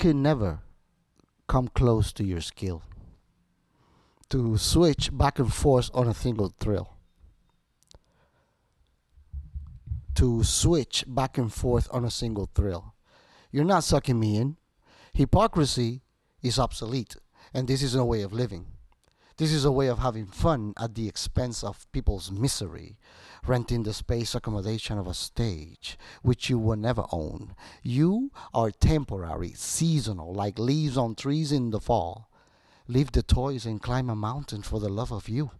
Could never come close to your skill. To switch back and forth on a single thrill. To switch back and forth on a single thrill. You're not sucking me in. Hypocrisy is obsolete, and this is no way of living. This is a way of having fun at the expense of people's misery, renting the space accommodation of a stage which you will never own. You are temporary, seasonal, like leaves on trees in the fall. Leave the toys and climb a mountain for the love of you.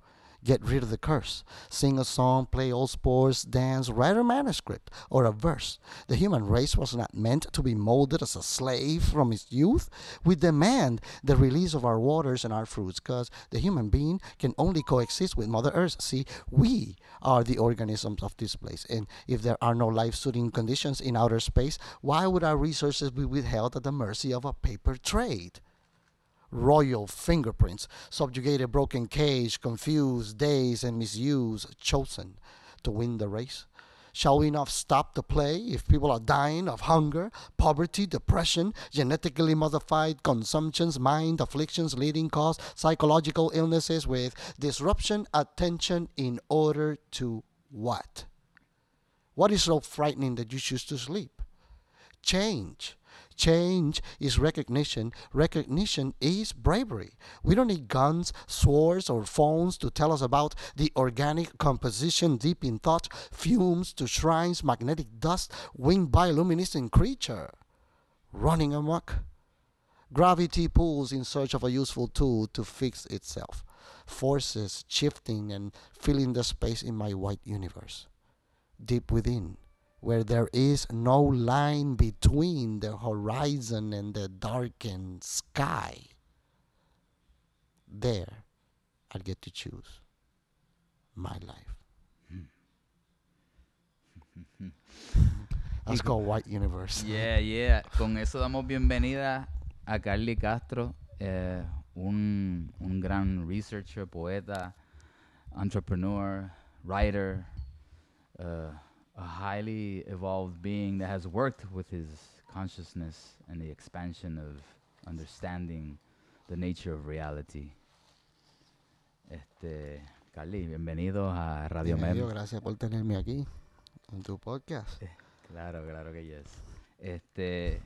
Get rid of the curse. Sing a song, play old sports, dance, write a manuscript or a verse. The human race was not meant to be molded as a slave from its youth. We demand the release of our waters and our fruits because the human being can only coexist with Mother Earth. See, we are the organisms of this place. And if there are no life suiting conditions in outer space, why would our resources be withheld at the mercy of a paper trade? Royal fingerprints, subjugated broken cage, confused, dazed, and misused, chosen to win the race? Shall we not stop the play if people are dying of hunger, poverty, depression, genetically modified consumptions, mind afflictions, leading cause, psychological illnesses with disruption, attention in order to what? What is so frightening that you choose to sleep? Change. Change is recognition. Recognition is bravery. We don't need guns, swords, or phones to tell us about the organic composition deep in thought, fumes to shrines, magnetic dust, winged bioluminescent creature. Running amok. Gravity pulls in search of a useful tool to fix itself. Forces shifting and filling the space in my white universe. Deep within where there is no line between the horizon and the darkened sky, there I get to choose my life. That's called White Universe. Yeah, yeah. Con eso damos bienvenida a Carly Castro, eh, un, un gran researcher, poeta, entrepreneur, writer, uh, a highly evolved being that has worked with his consciousness and the expansion of understanding the nature of reality. Este, Carly, bienvenido a Radio Bienvenido, Mem. gracias por tenerme aquí en tu podcast. Claro, claro que yes. Este,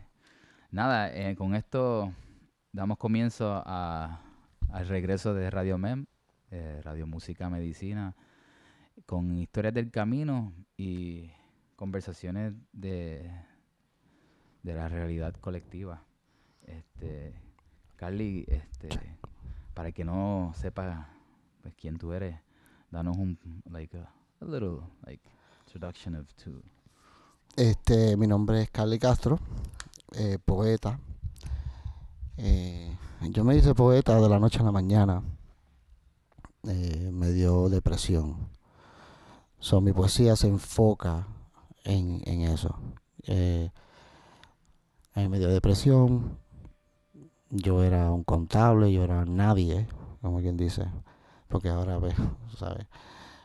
nada, eh, con esto damos comienzo a, al regreso de Radio Mem, eh, Radio Música Medicina, con historias del camino y conversaciones de, de la realidad colectiva. Este, Carly, este, para que no sepa pues, quién tú eres, danos un like a, a little like introduction of to Este, mi nombre es Carly Castro, eh, poeta. Eh, yo me hice poeta de la noche a la mañana. Eh, me dio depresión. So, mi poesía se enfoca en, en eso. Eh, a mí me dio depresión. Yo era un contable, yo era nadie, como quien dice. Porque ahora, ves, ¿sabes?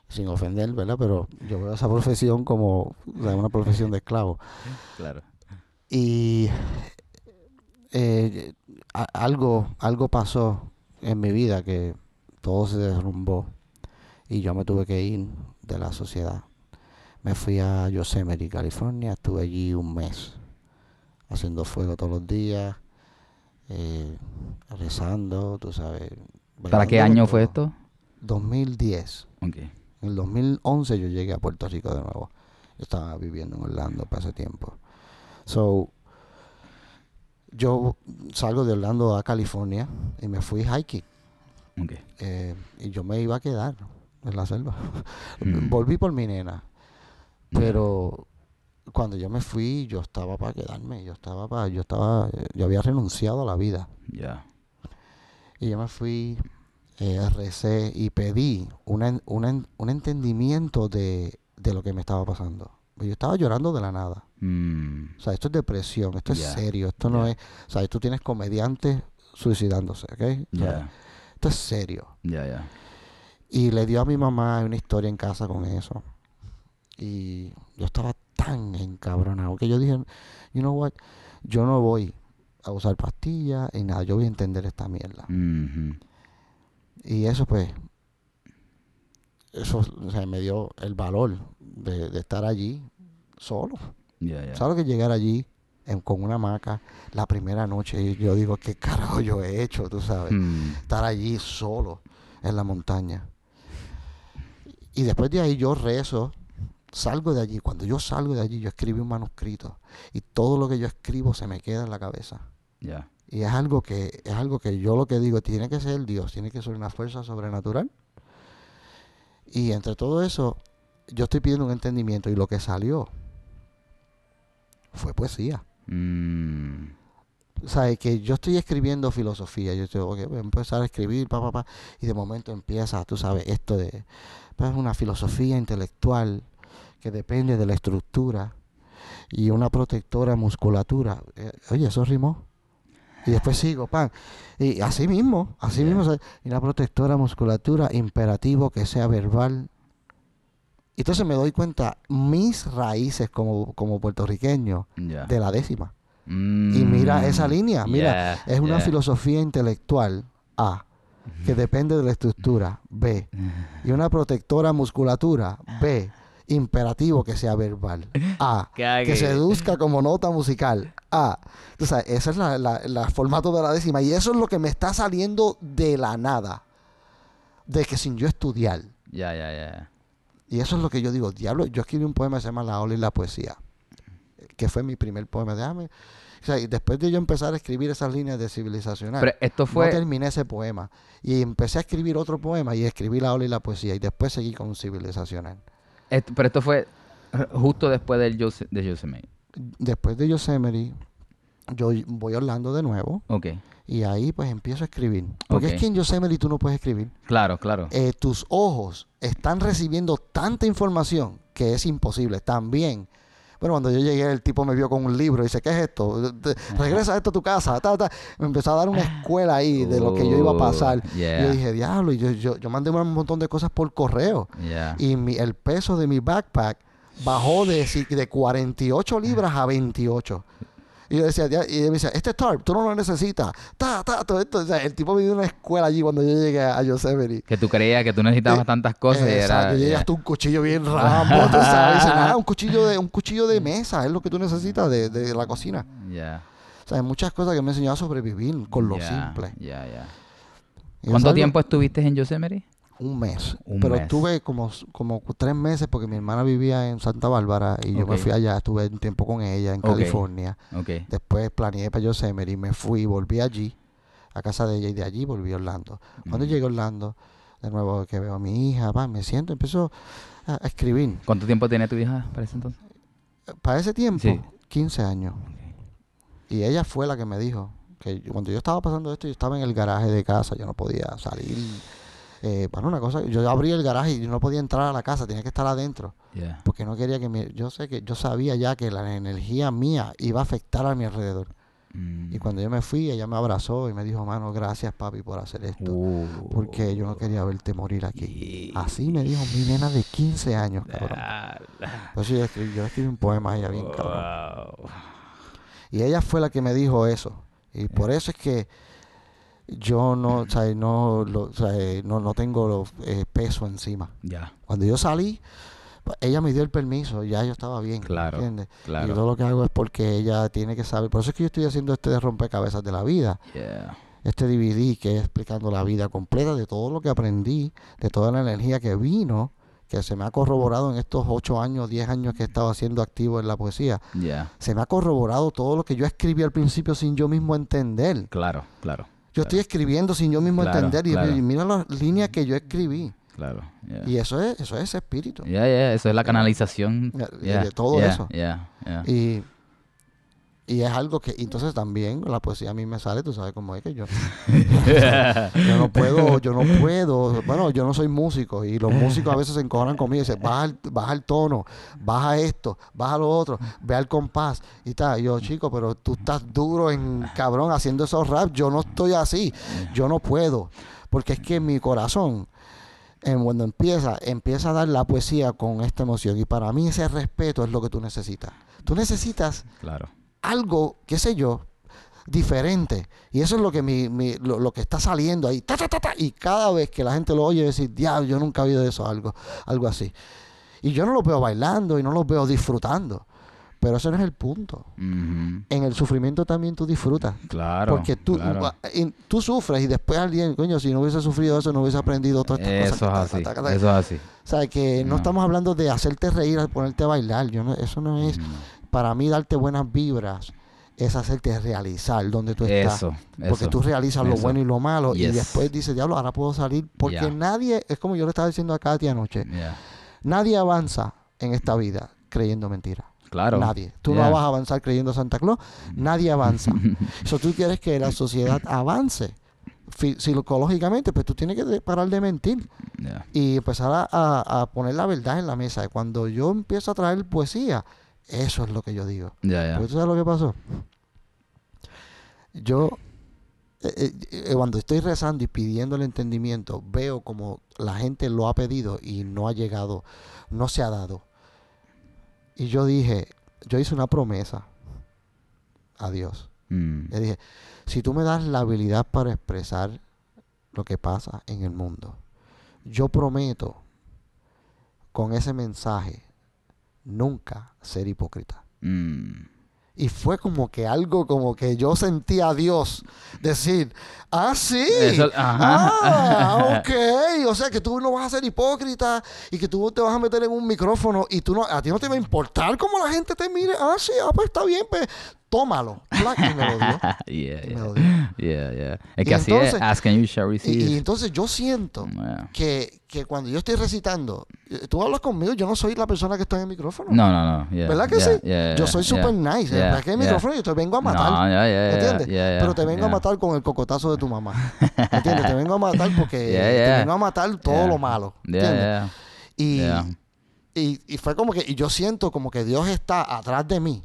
Sin ofender, ¿verdad? Pero yo veo esa profesión como o sea, una profesión de esclavo. Claro. Y eh, a- algo, algo pasó en mi vida que todo se derrumbó y yo me tuve que ir de la sociedad. Me fui a Yosemite, California, estuve allí un mes haciendo fuego todos los días, eh, rezando, tú sabes. ¿Para qué año fue esto? 2010. Ok. En el 2011 yo llegué a Puerto Rico de nuevo. Yo estaba viviendo en Orlando para ese tiempo. So, yo salgo de Orlando a California y me fui hiking. Ok. eh, y yo me iba a quedar en la selva. Mm. Volví por mi nena. Pero cuando yo me fui, yo estaba para quedarme. Yo estaba para, yo estaba, yo había renunciado a la vida. Ya. Y yo me fui, eh, recé y pedí una una un entendimiento de, de lo que me estaba pasando. Pues yo estaba llorando de la nada. Mm, O sea, esto es depresión, esto es serio, esto no es... O sea, tú tienes comediantes suicidándose, ¿ok? O sea, ya, Esto es serio. ya, ya. Y le dio a mi mamá una historia en casa con eso. Y yo estaba tan encabronado que yo dije, you know what, yo no voy a usar pastillas y nada, yo voy a entender esta mierda. Y eso pues, eso o sea, me dio el valor de, de estar allí solo. Ya, ya. ¿Sabes lo que llegar allí en- con una hamaca la primera noche? Y yo digo, ¿qué carajo yo he hecho? Tú sabes, Mm, estar allí solo en la montaña. Y después de ahí yo rezo, salgo de allí. Cuando yo salgo de allí, yo escribí un manuscrito. Y todo lo que yo escribo se me queda en la cabeza. Y es algo que, es algo que yo lo que digo, tiene que ser Dios, tiene que ser una fuerza sobrenatural. Y entre todo eso, yo estoy pidiendo un entendimiento y lo que salió fue poesía. Mm, Sea, que yo estoy escribiendo filosofía, yo estoy, ok, voy a empezar a escribir, pa, pa, pa, y de momento empieza, tú sabes, esto de, pues, una filosofía intelectual que depende de la estructura y una protectora musculatura. Eh, oye, eso rimó. Y después sigo, pan. Y así mismo, así mismo, y una protectora musculatura, imperativo que sea verbal. Y Entonces me doy cuenta, mis raíces como, como puertorriqueño, de la décima. Mm, Y mira esa línea, mira, es una filosofía intelectual, A, que depende de la estructura, B, y una protectora musculatura, B, imperativo que sea verbal, A, que seduzca como nota musical, A. Sea, ese es la, la- la formato de la décima, y eso es lo que me está saliendo de la nada, de que sin yo estudiar. Ya, ya, ya. Y eso es lo que yo digo, diablo, yo escribí un poema que se llama La ola y la poesía, que fue mi primer poema. Déjame, o sea, y después de yo empezar a escribir esas líneas de civilizacional, Pero esto no fue. terminé ese poema. Y empecé a escribir otro poema y escribí La ola y la poesía. Y después seguí con civilizacional. esto- pero esto fue justo después del Yose- de Yosemite. Después de Yosemite, yo voy a Orlando de nuevo. Ok. Y ahí pues empiezo a escribir. Porque es que en Yosemite tú no puedes escribir. Claro, claro. eh, tus ojos están recibiendo tanta información que es imposible. También, bueno, cuando yo llegué, el tipo me vio con un libro y dice, ¿qué es esto? Regresa esto a tu casa. ta, ta. Me empezó a dar una escuela ahí de lo que yo iba a pasar. Y yeah, yo dije, diablo, y yo, yo, yo mandé un montón de cosas por correo. yeah. Y mi- el peso de mi backpack bajó de, de 48 libras a 28. Y yo decía, ya- y él me decía, este tarp, tú no lo necesitas. Ta, ta, todo esto. O sea, el tipo me dio una escuela allí cuando yo llegué a Yosemite. Que tú creías que tú necesitabas Eh, tantas cosas Exacto, era. y llega yeah. hasta un cuchillo bien rambo, tú sabes. Dice, nada, un cuchillo de, un cuchillo de mesa es lo que tú necesitas de, de la cocina. Yeah, O sea, hay muchas cosas que me enseñó a sobrevivir con lo yeah, simple. yeah, yeah. Y es ¿Cuánto tiempo estuviste en Yosemite? Un mes. Un Pero mes. estuve como, como tres meses porque mi hermana vivía en Santa Bárbara y yo me fui allá, estuve un tiempo con ella en. California. Ok. Después planeé para Yosemite y me fui, volví allí, a casa de ella y de allí volví a Orlando. Cuando Mm. llegué a Orlando, de nuevo que veo a mi hija, va, me siento, empiezo a, a escribir. ¿Cuánto tiempo tenía tu hija para ese entonces? Para ese tiempo, Sí. 15 años. Y ella fue la que me dijo que yo- cuando yo estaba pasando esto, yo estaba en el garaje de casa, yo no podía salir. Eh, bueno, una cosa, yo abrí el garaje y yo no podía entrar a la casa, tenía que estar adentro, Yeah. porque no quería que mi, yo sé que yo sabía ya que la energía mía iba a afectar a mi alrededor. Mm. Y cuando yo me fui, ella me abrazó y me dijo, mano, gracias papi por hacer esto, Uh. porque yo no quería verte morir aquí. Así me dijo mi nena de 15 años, cabrón. Eso yo escribí, yo escribí un poema a ella bien cabrón. wow. Y ella fue la que me dijo eso. Y por eso es que yo no, o sea, no, lo- o sea, no, no tengo eh, peso encima. Ya, Cuando yo salí, pues, ella me dio el permiso, ya yo estaba bien. Claro, ¿entiendes? Y claro. todo lo que hago es porque ella tiene que saber. Por eso es que yo estoy haciendo este de rompecabezas de la vida. Yeah. Este DVD que es explicando la vida completa de todo lo que aprendí, de toda la energía que vino, que se me ha corroborado en estos ocho años, diez años que he estado haciendo activo en la poesía Ya. se me ha corroborado todo lo que yo escribí al principio sin yo mismo entender. Claro, claro, Yo estoy escribiendo sin yo mismo Claro, entender y, claro. y mira las líneas que yo escribí. claro. Yeah. Y eso es eso es ese espíritu. Ya, ya, eso es la canalización. De- Yeah, todo yeah, eso. yeah, yeah. Y, Y es algo que, entonces también la poesía a mí me sale, tú sabes cómo es que yo, yo no puedo, yo no puedo, bueno, yo no soy músico y los músicos a veces se encojonan conmigo y dicen, baja el, baja el tono, baja esto, baja lo otro, ve al compás y tal. Y yo, chico, pero tú estás duro en cabrón haciendo esos rap, yo no estoy así, yo no puedo, porque es que mi corazón, en cuando empieza, empieza a dar la poesía con esta emoción y para mí ese respeto es lo que tú necesitas. Tú necesitas Claro. Algo, qué sé yo, diferente. Y eso es lo que mi, mi- lo, lo que está saliendo ahí. Ta, ta, ta, ta, y cada vez que la gente lo oye, decir, diablo, yo nunca he oído eso, algo, algo así. Y yo no lo veo bailando y no lo veo disfrutando. Pero ese no es el punto. En el sufrimiento también tú disfrutas. Claro. Porque tú, claro. Eso es cosas. así. Ta, ta, ta, ta. Eso es así. O sea, que no No. estamos hablando de hacerte reír, ponerte a bailar. Yo no, eso no es. Para mí, darte buenas vibras es hacerte realizar donde tú estás. Eso. Porque tú realizas lo bueno y lo malo y después dices, diablo, ahora puedo salir. Porque nadie, es como yo le estaba diciendo a Katy anoche, Yeah. nadie avanza en esta vida creyendo mentiras. Claro. Nadie. Tú Yeah. no vas a avanzar creyendo Santa Claus. Nadie avanza. Eso tú quieres que la sociedad avance. Psicológicamente, pues tú tienes que parar de mentir y empezar a, a- a poner la verdad en la mesa. Y cuando yo empiezo a traer poesía, eso es lo que yo digo. Porque tú sabes lo que pasó. Yo, eh, eh, eh, cuando estoy rezando y pidiendo el entendimiento, veo como la gente lo ha pedido y no ha llegado, no se ha dado. Y yo dije, yo hice una promesa a Dios. Mm. Le dije, si tú me das la habilidad para expresar lo que pasa en el mundo, yo prometo con ese mensaje nunca ser hipócrita. Mm. Y fue como que algo como que yo sentía a Dios decir, ah, sí, Eso- ah, ok, o sea que tú no vas a ser hipócrita y que tú te vas a meter en un micrófono y tú no, a ti no te va a importar cómo la gente te mire, ah, sí, ah, pues está bien, pues tómalo. Plac, y me lo dio, yeah, y me lo dio. Yeah, yeah. Es Y que así es. entonces- Ask and you shall Y, receive. y entonces yo siento que, que cuando yo estoy recitando, eh, tú hablas conmigo, yo no soy la persona que está en el micrófono. No, no, no. yeah, ¿Verdad que sí? yo soy super nice. ¿Verdad que el micrófono yo te vengo a matar? No, ¿Entiendes? Pero te vengo a matar con el cocotazo de tu mamá. ¿Entiendes? Te vengo a matar porque te vengo a matar todo lo malo. Yeah, ¿Entiendes? Y, y, y fue como que, y yo siento como que Dios está atrás de mí,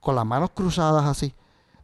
con las manos cruzadas así,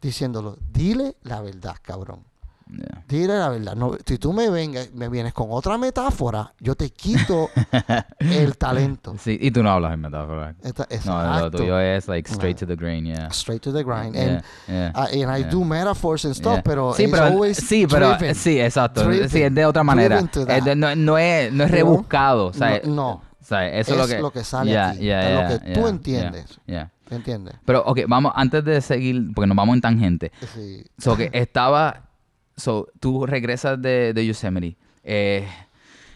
diciéndolo, dile la verdad, cabrón. Yeah. Dile la verdad. No, si tú me vengas, me vienes con otra metáfora, yo te quito el talento. Sí, y tú no hablas en metáfora. Esta- No, lo tuyo es like straight No. to the grain, yeah. Straight to the grind. Yeah, And, yeah. I, and I yeah. do metaphors and stuff, Yeah. pero sí, it's pero, always sí, pero driven. sí, exacto. Driven. Sí, es de otra manera. De- no, no es, no es No, rebuscado. o sea, no, no. o sea, eso es es lo que, sale Yeah, aquí, yeah, es lo yeah, que tú yeah, entiendes. yeah, yeah. ¿Entiendes? Pero, ok, vamos, antes de seguir, porque nos vamos en tangente. Sí. So, que estaba, so, tú regresas de, de Yosemite, eh,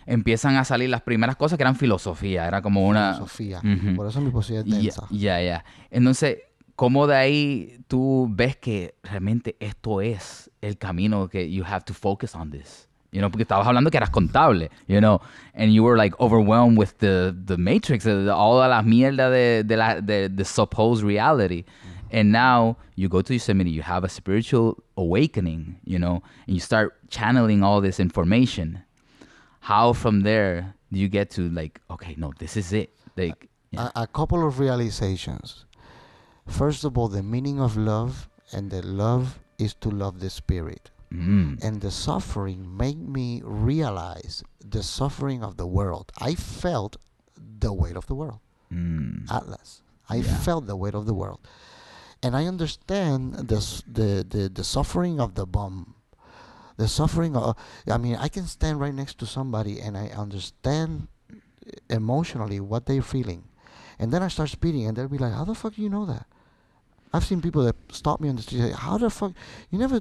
empiezan a salir las primeras cosas que eran filosofía, era como una... Sofía. Ujú. Por eso mi poesía es Ya, densa. ya, ya. Entonces, ¿cómo de ahí tú ves que realmente esto es el camino que you have to focus on this? You know, porque estabas hablando que eras contable, you know, and you were like overwhelmed with the, the matrix, uh, all la mierda de, de la de, the supposed reality. And now you go to Yosemite, you have a spiritual awakening, you know, and you start channeling all this information. How from there do you get to like, okay, no, this is it. Like, yeah. a, a couple of realizations. First of all, the meaning of love, and the love is to love the spirit. Mm. And the suffering made me realize the suffering of the world. I felt the weight of the world. Mm. Atlas. I Yeah. felt the weight of the world. And I understand the, the, the, the suffering of the bomb. The suffering of, I mean, I can stand right next to somebody and I understand emotionally what they're feeling. And then I start speaking and they'll be like, how the fuck do you know that? I've seen people that stop me on the street and say, how the fuck, you never,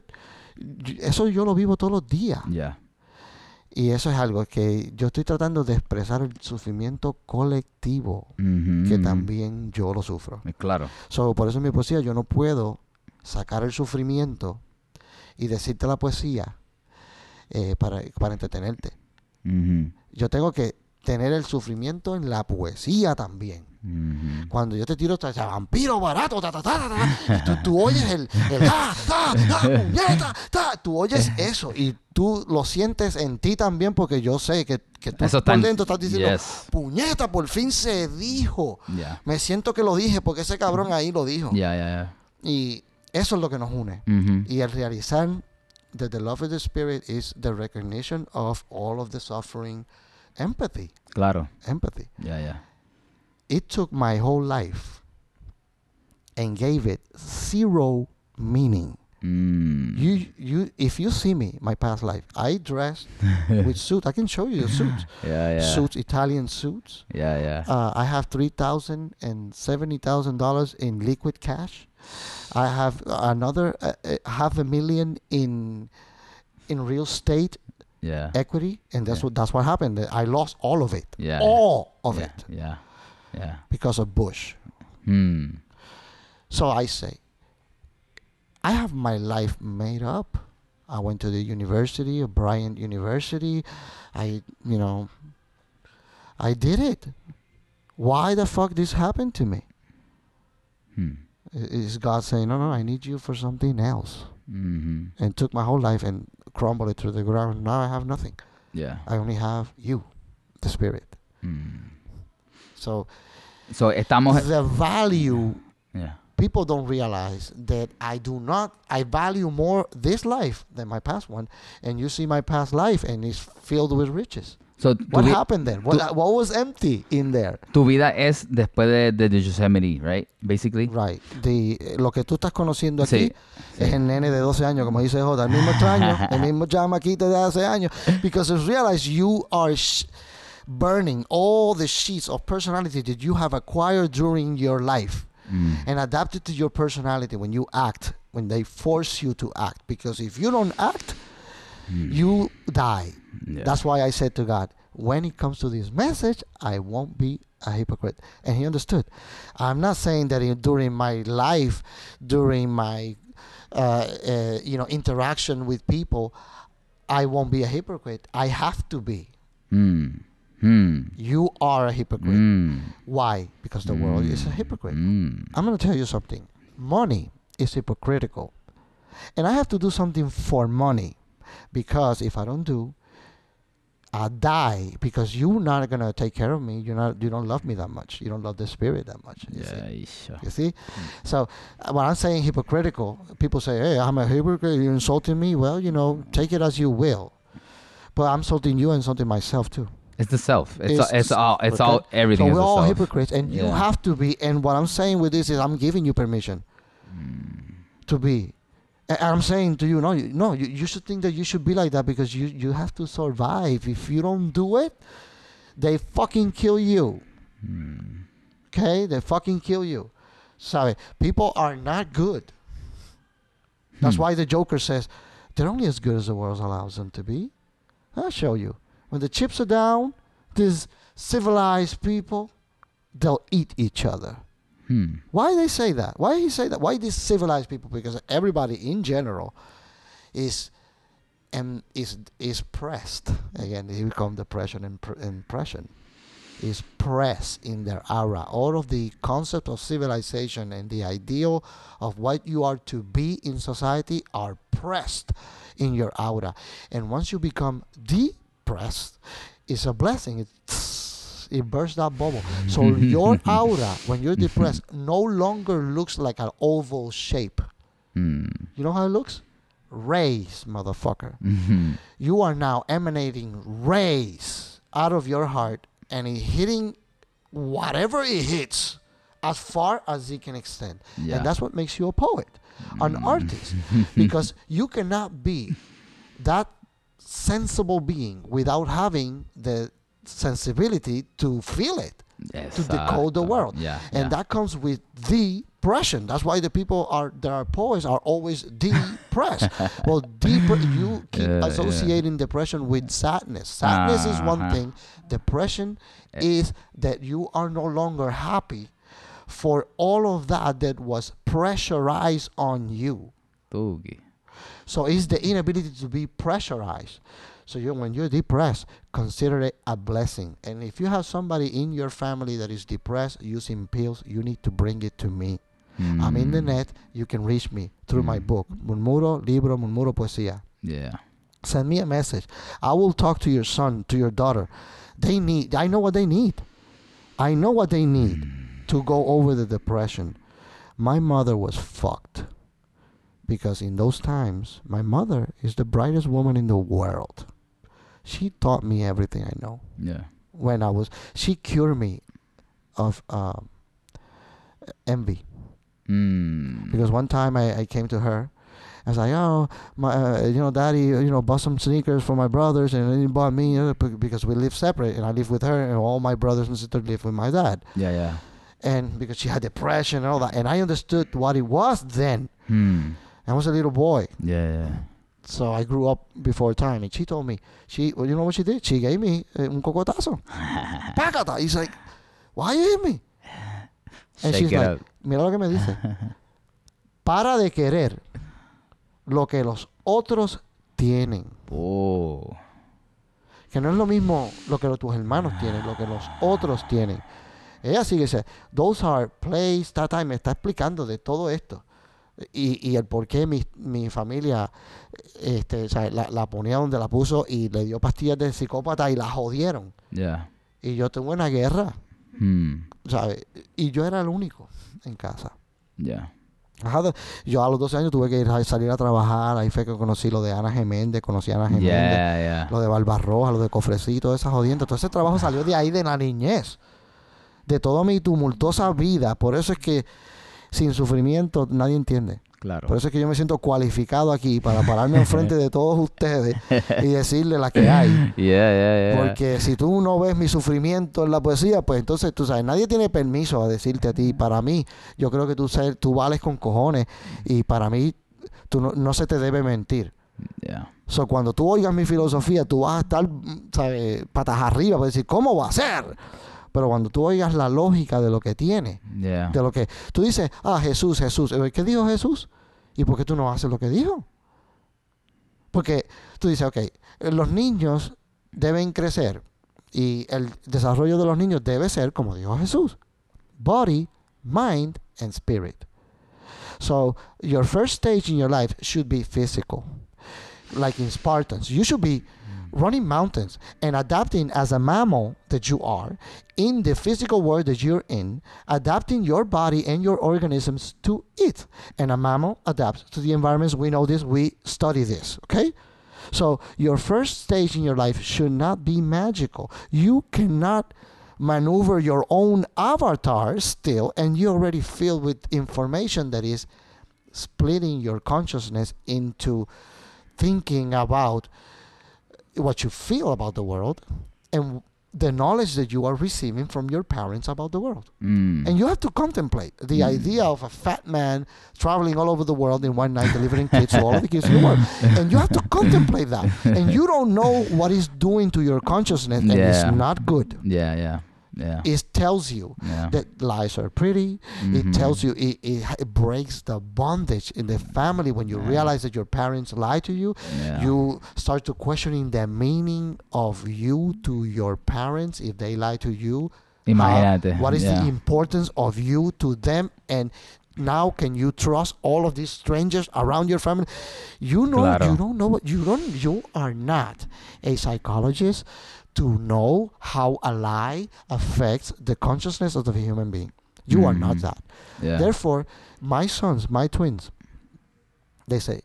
eso yo lo vivo todos los días. Yeah. Y eso es algo que yo estoy tratando de expresar el sufrimiento colectivo que también yo lo sufro. Eh, Claro. So, por eso en mi poesía yo no puedo sacar el sufrimiento y decirte la poesía eh, para, para entretenerte. Yo tengo que tener el sufrimiento en la poesía también. Cuando yo te tiro esta esta vampiro barato, ta, ta, ta, ta, ta, y tú, tú oyes el, el ta, ta, ta, puñeta, ta, tú oyes eso y tú lo sientes en ti también porque yo sé que, que tú Eso por está- dentro estás diciendo, Yes. puñeta, por fin se dijo. Yeah. Me siento que lo dije porque ese cabrón ahí lo dijo. Yeah, yeah. Y eso es lo que nos une. Y el realizar that the love of the Spirit is the recognition of all of the suffering, empathy, Claro. empathy. Yeah, yeah. It took my whole life and gave it zero meaning. Mm. You, you, if you see me, my past life, I dressed with suits. I can show you the suits. yeah, yeah. Suits, Italian suits. Yeah, yeah. Uh, I have three thousand and seventy thousand dollars in liquid cash. I have another uh, uh, half a million in in real estate yeah. equity, and that's Yeah. what that's what happened. I lost all of it, Yeah. all of yeah. it, Yeah. Yeah. because of Bush. Hmm. So I say, I have my life made up. I went to the university, Bryant University. I, you know, I did it. Why the fuck this happened to me? Hmm. Is God saying, no, no, I need you for something else? Mhm. And took my whole life and crumbled it to the ground. Now I have nothing. Yeah. I only have you, the Spirit. Hmm. So So estamos. the value Yeah. people don't realize that I do not I value more this life than my past one and you see my past life and it's filled with riches. So, What vi- happened then? What, tu- what was empty in there? tu vida es después de, de, de Yosemite, right? Basically. Right. The, eh, lo que tú estás conociendo Sí, aquí es el nene de 12 años, como dice J, el mismo extraño, el mismo chamaquito de hace años. Because you realize you are sh- burning all the sheets of personality that you have acquired during your life. Mm. and adapt it to your personality when you act, when they force you to act. Because if you don't act, you die. Yeah. That's why I said to God, when it comes to this message, I won't be a hypocrite. And He understood. I'm not saying that in, during my life, during my uh, uh, you know interaction with people, I won't be a hypocrite. I have to be. Hmm. Hmm. You are a hypocrite. Hmm. Why? Because the world is a hypocrite. Hmm. I'm going to tell you something. Money is hypocritical. And I have to do something for money because if I don't do, I die because you're not going to take care of me. You're not you don't love me that much. You don't love the spirit that much. You see? Yeah, isha. You see? So uh, when I'm saying hypocritical, people say, "Hey, I'm a hypocrite. You're insulting me." Well, you know, take it as you will. But I'm insulting you and insulting myself too. It's the self. It's It's- all, it's all it's all everything so we're all hypocrites, and you have to be. And what I'm saying with this is, I'm giving you permission to be. And I'm saying to you, no, you, no, you, you should think that you should be like that because you you have to survive. If you don't do it, they fucking kill you. Okay, they fucking kill you. Sorry, people are not good. That's Hmm. why the Joker says they're only as good as the world allows them to be. I'll show you. When the chips are down, these civilized people, they'll eat each other. Hmm. Why they say that? Why he say that? Why these civilized people? Because everybody in general is and is is pressed. Again, here come depression and pr- impression. Is pressed in their aura. All of the concept of civilization and the ideal of what you are to be in society are pressed in your aura. And once you become depressed, it's a blessing. It's, it bursts that bubble. Mm-hmm. So your mm-hmm. aura, when you're mm-hmm. depressed, no longer looks like an oval shape. Hmm. You know how it looks? Rays, motherfucker. You are now emanating rays out of your heart and it hitting whatever it hits as far as it can extend. Yeah. And that's what makes you a poet, an mm. artist. because you cannot be that sensible being without having the sensibility to feel it to decode the world. Yeah. And yeah. that comes with depression. That's why the people are that are poets are always depressed. well, deep you keep Yeah, yeah. associating depression with sadness. Sadness is one Uh-huh. thing. Depression is that you are no longer happy for all of that that was pressurized on you. Tuki. So it's the inability to be pressurized. So you, when you're depressed, consider it a blessing. And if you have somebody in your family that is depressed using pills, you need to bring it to me. I'm in the Mm. net. You can reach me through my Mm. book, Murmuro Libro, Murmuro Poesía. Yeah. Send me a message. I will talk to your son, to your daughter. They need, I know what they need. I know what they need to go over the depression. My mother was fucked because in those times, my mother is the brightest woman in the world. She taught me everything I know Yeah. when I was, she cured me of um, envy. Mm. Because one time I, I came to her, I was like, oh, my, uh, you know, daddy, you know, bought some sneakers for my brothers, and then he bought me uh, be- because we live separate, and I live with her, and all my brothers and sisters live with my dad, Yeah, yeah. and because she had depression and all that, and I understood what it was then. Hmm. I was a little boy, Yeah, so I grew up before time, and she told me, she, well, you know what she did? She gave me uh, un cocotazo. Págata. He's like, why you hit me? And Shake she's it like, up. Mira lo que me dice. Para de querer lo que los otros tienen. Oh. Que no es lo mismo lo que tus hermanos tienen, lo que los otros tienen. Ella sigue dice, those are plays, ta, y me está explicando de todo esto. Y, y el por qué mi, mi familia este, o sea, la, la ponía donde la puso y le dio pastillas de psicópata y la jodieron. Yeah. Y yo tuve una guerra, Hmm. ¿sabes? Y yo era el único en casa. Yeah. Ajá, de- yo a los 12 años tuve que ir a salir a trabajar, ahí fue que conocí lo de Ana Geméndez, conocí a Ana Geméndez, Yeah, yeah. lo de Barbarroja, lo de Cofrecito, esas jodiendas. Todo ese trabajo salió de ahí, de la niñez, de toda mi tumultuosa vida. Por eso es que sin sufrimiento nadie entiende. Claro. Por eso es que yo me siento cualificado aquí para pararme enfrente de todos ustedes y decirle la que hay. Yeah, yeah, yeah. Porque si tú no ves mi sufrimiento en la poesía, pues entonces tú sabes, nadie tiene permiso a decirte a ti, para mí, yo creo que tú, ser, tú vales con cojones y para mí tú no, no se te debe mentir. So, cuando tú oigas mi filosofía, tú vas a estar, mm, ¿sabes? Patas arriba, para decir, ¿cómo va a ser? Pero cuando tú oigas la lógica de lo que tiene, Yeah. de lo que tú dices, ah, Jesús, Jesús, Eh, ¿qué dijo Jesús? ¿Y por qué tú no haces lo que dijo? Porque tú dices, ok, eh, los niños deben crecer y el desarrollo de los niños debe ser, como dijo Jesús, body, mind, and spirit. So, your first stage in your life should be physical. Like in Spartans, you should be running mountains and adapting as a mammal that you are in the physical world that you're in, adapting your body and your organisms to it. And a mammal adapts to the environments. We know this, we study this, okay? So your first stage in your life should not be magical. You cannot maneuver your own avatar still, and you're already filled with information that is splitting your consciousness into thinking about what you feel about the world and the knowledge that you are receiving from your parents about the world. Mm. And you have to contemplate the Mm. idea of a fat man traveling all over the world in one night delivering kids to all of the kids in the world. And you have to contemplate that. And you don't know what it's doing to your consciousness, and Yeah. it's not good. Yeah, yeah. Yeah. It tells you yeah. that lies are pretty. It Mhm. tells you it, it, it breaks the bondage in the family when you Yeah. realize that your parents lie to you. You start to questioning the meaning of you to your parents if they lie to you. Imagínate. What is the importance of you to them? And now, can you trust all of these strangers around your family? You know, Claro. you don't know what you don't. You are not a psychologist to know how a lie affects the consciousness of the human being. You are not Mhm. that. Yeah. Therefore, my sons, my twins, they say,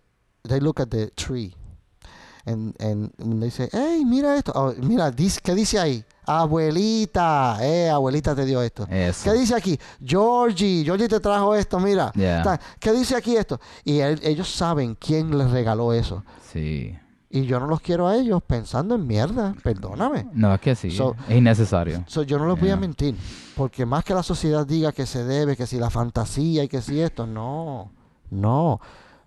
they look at the tree, and and they say, hey, mira esto, oh, mira, ¿qué dice ahí? Abuelita, eh, abuelita te dio esto. Eso. ¿Qué dice aquí? Georgie, Georgie te trajo esto, mira. Yeah. ¿Qué dice aquí esto? Y él- ellos saben quién les regaló eso. Sí. Y yo no los quiero a ellos pensando en mierda, perdóname. No, es que sí. So- es innecesario. So, yo no les voy a Yeah. mentir, porque más que la sociedad diga que se debe, que si la fantasía y que si esto, no, no,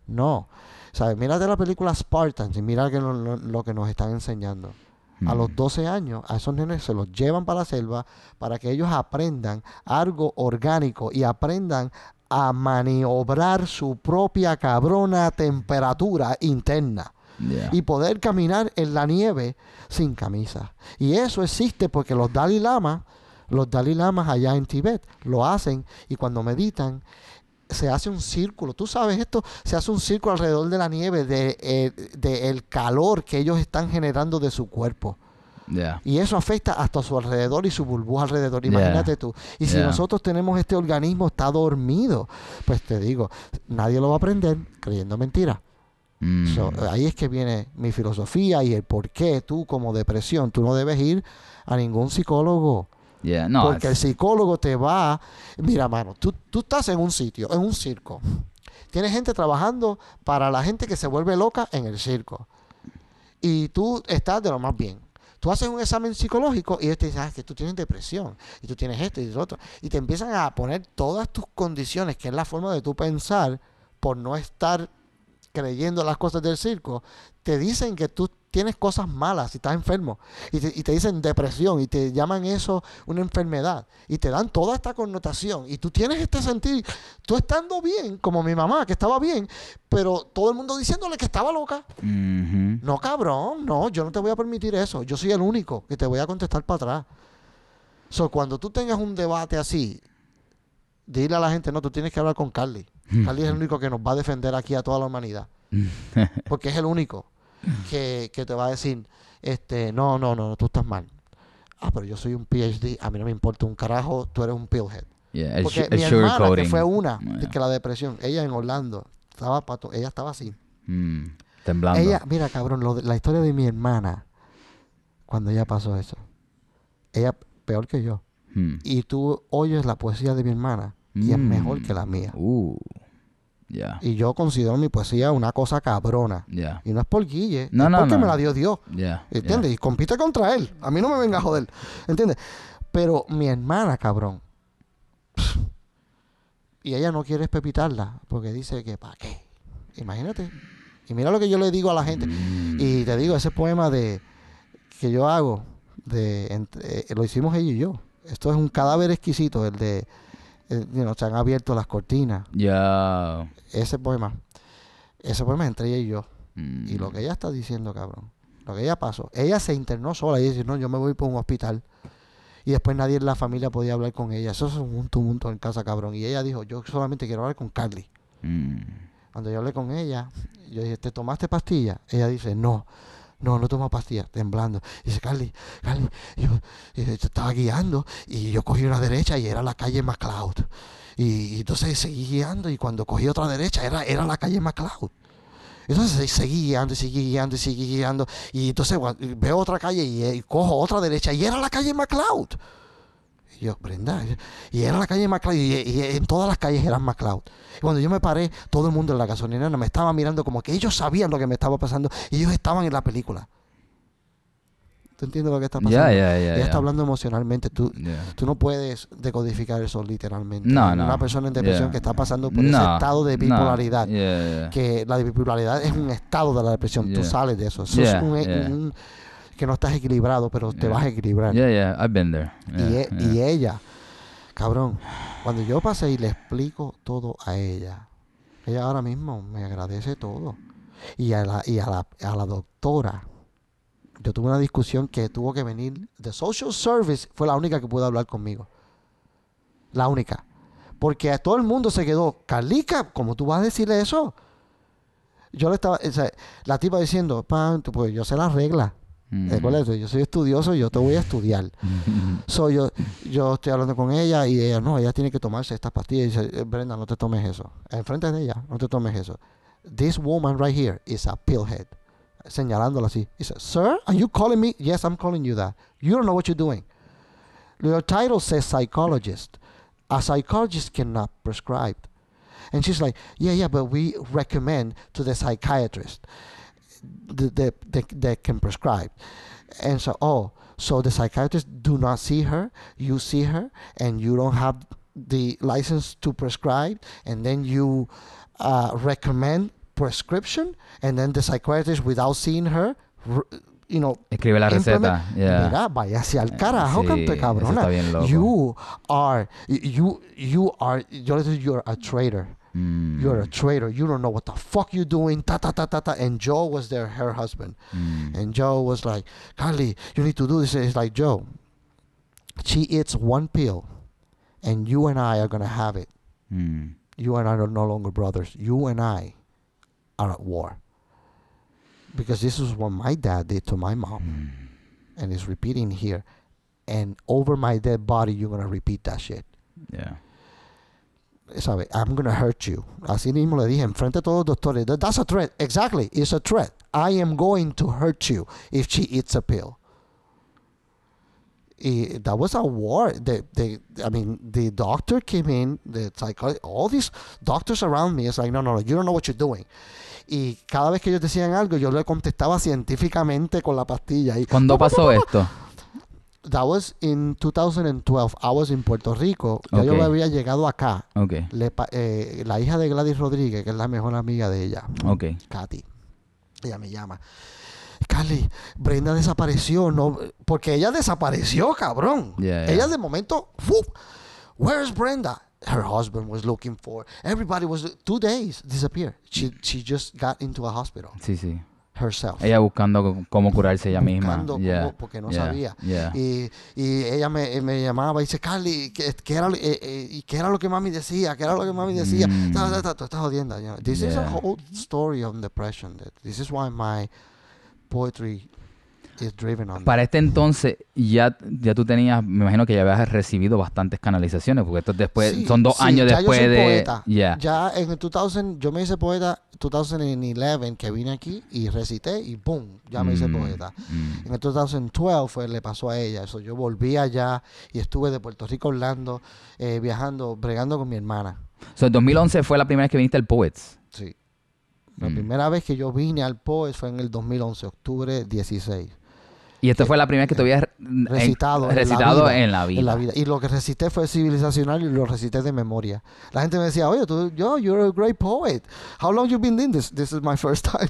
no. ¿Sabes? Mírate la película Spartans y mira que lo, lo- lo que nos están enseñando. A los Mm. 12 años, a esos nenes se los llevan para la selva para que ellos aprendan algo orgánico y aprendan a maniobrar su propia cabrona temperatura interna. Yeah. y poder caminar en la nieve sin camisa. Y eso existe porque los Dalai Lama, los Dalai Lamas allá en Tibet lo hacen y cuando meditan se hace un círculo. Tú sabes esto, se hace un círculo alrededor de la nieve de, eh, de el calor que ellos están generando de su cuerpo. Yeah. Y eso afecta hasta su alrededor y su burbuja alrededor. Yeah. Imagínate tú. Y si Yeah. nosotros tenemos este organismo, está dormido, pues te digo, nadie lo va a aprender creyendo mentira. Mm. So, ahí es que viene mi filosofía y el por qué tú como depresión, tú no debes ir a ningún psicólogo. yeah. No. porque el psicólogo te va... Mira, mano, tú, tú estás en un sitio, en un circo. Tienes gente trabajando para la gente que se vuelve loca en el circo. Y tú estás de lo más bien. Tú haces un examen psicológico y ellos te dicen, ah, que tú tienes depresión, y tú tienes esto y lo otro. Y te empiezan a poner todas tus condiciones, que es la forma de tú pensar, por no estar creyendo las cosas del circo, te dicen que tú tienes cosas malas y estás enfermo. Y te, y te dicen depresión y te llaman eso una enfermedad. Y te dan toda esta connotación. Y tú tienes este sentir, tú estando bien, como mi mamá, que estaba bien, pero todo el mundo diciéndole que estaba loca. No, cabrón, no, yo no te voy a permitir eso. Yo soy el único que te voy a contestar para atrás. So, cuando tú tengas un debate así, dile a la gente, no, tú tienes que hablar con Carly. Carly es el único que nos va a defender aquí a toda la humanidad. Porque es el único que, que te va a decir, este, no, no, no, tú estás mal. Ah, pero yo soy un PhD, a mí no me importa un carajo, tú eres un pillhead. Yeah. Porque mi hermana, que fue una, Yeah. de que la depresión, ella en Orlando, estaba pato, ella estaba así. Mm. Temblando. Ella, mira, cabrón, lo de- la historia de mi hermana, cuando ella pasó eso, ella peor que yo. Hmm. Y tú oyes la poesía de mi hermana y es mejor que la mía. Uh. Yeah. Y yo considero mi poesía una cosa cabrona. Yeah. Y no es por Guille, No, es no, porque no. me la dio Dios. Yeah. ¿Entiendes? Y compite contra él. A mí no me venga a joder. ¿Entiendes? Pero mi hermana, cabrón. Y ella no quiere pepitarla porque dice que ¿para qué? Imagínate. Y mira lo que yo le digo a la gente. Mm. Y te digo, ese poema de que yo hago, de entre- eh, lo hicimos ella y yo. Esto es un cadáver exquisito, el de, eh, you know, se han abierto las cortinas. Yeah. Ese poema, ese poema entre ella y yo. Mm. Y lo que ella está diciendo, cabrón, lo que ella pasó, ella se internó sola y dice, no, yo me voy por un hospital. Y después nadie en la familia podía hablar con ella. Eso es un tumulto en casa, cabrón. Y ella dijo, yo solamente quiero hablar con Carly. Mm. Cuando yo hablé con ella, yo dije, ¿te tomaste pastilla? Ella dice, no, no, no tomo pastillas, temblando. dice, Carly, Carly, yo, estaba guiando y yo cogí una derecha y era la calle MacLeod. Y, y entonces seguí guiando y cuando cogí otra derecha era, era la calle MacLeod. Entonces se- seguí guiando y seguí guiando y seguí guiando. Y entonces gua- veo otra calle y, eh, cojo otra derecha y era la calle MacLeod. Y yo, y era la calle MacLeod y, y en todas las calles eran MacLeod. Y cuando yo me paré, todo el mundo en la gasolinera me estaba mirando como que ellos sabían lo que me estaba pasando y ellos estaban en la película. ¿Tú entiendes lo que está pasando? Yeah, yeah, yeah. Ella está hablando emocionalmente. Tú, Yeah. tú no puedes decodificar eso literalmente. No, no. Una persona en depresión Yeah. que está pasando por ese No, estado de bipolaridad yeah. que la bipolaridad es un estado de la depresión. Tú sales de eso. Eso es un- que no estás equilibrado, pero te Yeah. vas a equilibrar. Yeah, yeah. I've been there. y, e- y ella, cabrón, cuando yo pasé y le explico todo a ella, ella ahora mismo me agradece todo. Y a la, y a la, a la doctora, yo tuve una discusión que tuvo que venir de Social Service, fue la única que pudo hablar conmigo. La única. Porque a todo el mundo se quedó, Carlica, ¿cómo tú vas a decirle eso? Yo le estaba, o sea, la tipa diciendo, pan, pues yo sé las reglas. Mm. Recuerda, yo soy estudioso y yo te voy a estudiar. So, yo, yo estoy hablando con ella y ella, no, ella tiene que tomarse estas pastillas. Y dice, "Eh, Brenda, no te tomes eso. Enfrente de ella, no te tomes eso. This woman right here is a pillhead. Señalándola así. Dice, sir, are you calling me? Yes, I'm calling you that. You don't know what you're doing. Your title says psychologist. A psychologist cannot prescribe. And she's like, yeah, yeah, but we recommend to the psychiatrist that, that, that, can prescribe. And so, oh, so the psychiatrist do not see her, you see her, and you don't have the license to prescribe, and then you uh, recommend prescription, and then the psychiatrist, without seeing her, you know, Escribe la receta. Yeah. Mira, vaya hacia el carajo, sí, cante eso cabrona. está bien loco. You are, you, you are, yo le digo, you're a traitor. Mm. You're a traitor. You don't know what the fuck you're doing. Ta ta ta ta ta. And Joe was there, her husband. Mm. And Joe was like, Carly, you need to do this. And it's like, Joe, she eats one pill, and you and I are gonna have it. Mm. You and I are no longer brothers. You and I are at war. Because this is what my dad did to my mom. Mm. And it's repeating here. And over my dead body, you're gonna repeat that shit. Yeah. ¿Sabe? I'm gonna hurt you. Así mismo le dije enfrente de todos los doctores. "That- That's a threat. Exactly. It's a threat. I am going to hurt you if she eats a pill. Y that was a war. The, the, I mean, the doctor came in, the psychologist, all these doctors around me. It's like, no, no, no, you don't know what you're doing. Y cada vez que ellos decían algo, yo le contestaba científicamente con la pastilla. Y, ¿Cuándo pasó esto? That was in 2012. I was in Puerto Rico. Ya yo había llegado acá. Ok, Le eh, la hija de Gladys Rodríguez, que es la mejor amiga de ella, ok. Katy, ella me llama. Carly, Brenda desapareció, no, porque ella desapareció, cabrón. Yeah, yeah. Ella de momento, ¡fuf! Where's Brenda? Her husband was looking for. Everybody was two days disappeared. She she just got into a hospital Sí, sí. Herself. Ella buscando cómo curarse ella misma. Yeah, cómo- porque no yeah, sabía. yeah. Y, y ella me, me llamaba y dice, Carly, ¿qué, qué era, lo- eh, eh, ¿y qué era lo que mami decía? ¿Qué era lo que mami decía? Mm. Ta, ta, ta, tú estás jodiendo. you know. This is a whole story of depression. This is why my poetry Para este entonces ya, ya tú tenías, me imagino que ya habías recibido bastantes canalizaciones, porque esto después, Sí, son dos sí, años ya después yo soy de... Poeta. Yeah. Ya en el 2000, yo me hice poeta 2011 que vine aquí y recité y boom, ya me hice Mm, poeta. mm. En el 2012 fue, le pasó a ella eso. Yo volví allá y estuve de Puerto Rico a Orlando eh, viajando, bregando con mi hermana. So, en 2011 fue la primera vez que viniste al Poets. Sí. La Mm. primera vez que yo vine al POES fue en el 2011, octubre 16. Y esta fue la primera que te habías Eh, Recitado, en la recitado vida, en la vida. En la vida. Y lo que recité fue civilizacional y lo recité de memoria. La gente me decía, oye, tú, yo, you're a great poet. How long you been doing this? This is my first time.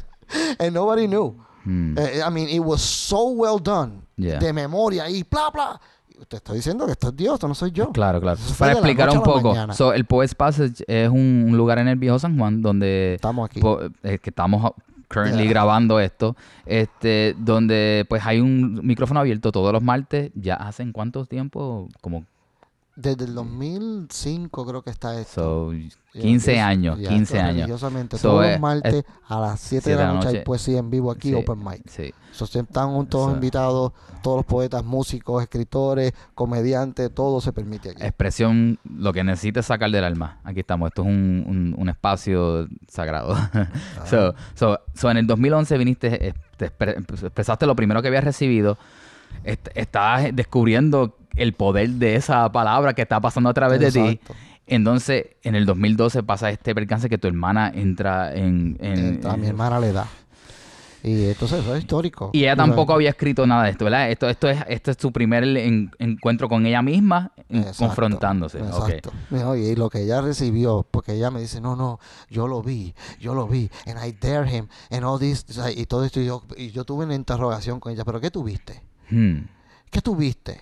And nobody knew. Mm, Eh, I mean, it was so well done. yeah. De memoria y bla, bla. Te estoy diciendo que esto es Dios, esto no soy yo. Claro, claro. Para explicar un poco, so, el Poets Passage es un, un lugar en el viejo San Juan donde Estamos aquí. po- eh, que estamos currently Yeah. grabando esto, este, donde pues hay un micrófono abierto todos los martes. ¿Ya hacen cuánto tiempo? Como Desde el 2005 creo que está esto. so, Yeah, 15 es- años, yeah, 15 esto es años. Religiosamente, So, todos eh, los martes a las 7 de la noche, hay poesía en vivo aquí, Sí. open mic. Sí. So, están todos invitados, todos los poetas, músicos, escritores, comediantes, todo se permite aquí. Expresión, lo que necesites sacar del alma. Aquí estamos. Esto es un, un- un espacio sagrado. so, so, so, en el 2011 viniste, eh, te expre- expresaste lo primero que habías recibido. Est- estabas descubriendo el poder de esa palabra que está pasando a través de ti. Entonces, en el 2012 pasa este percance que tu hermana entra en... en- Entra- a mi hermana le da. Y entonces eso es histórico. y ella tampoco había escrito nada de esto, ¿verdad? Esto, esto, es, esto es su primer en- encuentro con ella misma, Exacto, confrontándose. Exacto. No, y lo que ella recibió, porque ella me dice, no, no, yo lo vi, yo lo vi, and I dare him, and all this, y todo esto, y yo, y yo tuve una interrogación con ella, pero ¿qué tuviste? Hmm. ¿Qué tuviste?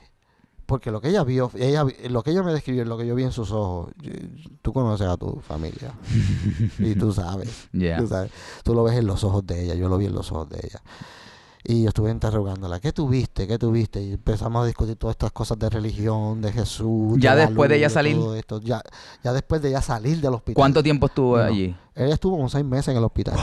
Porque lo que ella vio, ella, lo que ella me describió, lo que yo vi en sus ojos, tú conoces a tu familia y tú sabes, Yeah. tú sabes, tú lo ves en los ojos de ella, yo lo vi en los ojos de ella. Y yo estuve interrogándola, ¿qué tuviste? ¿Qué tuviste? Y empezamos a discutir todas estas cosas de religión, de Jesús. Ya después de ella salir. todo esto. Ya, ya después de ella salir del hospital. ¿Cuánto tiempo estuvo No. allí? Ella estuvo como seis meses en el hospital.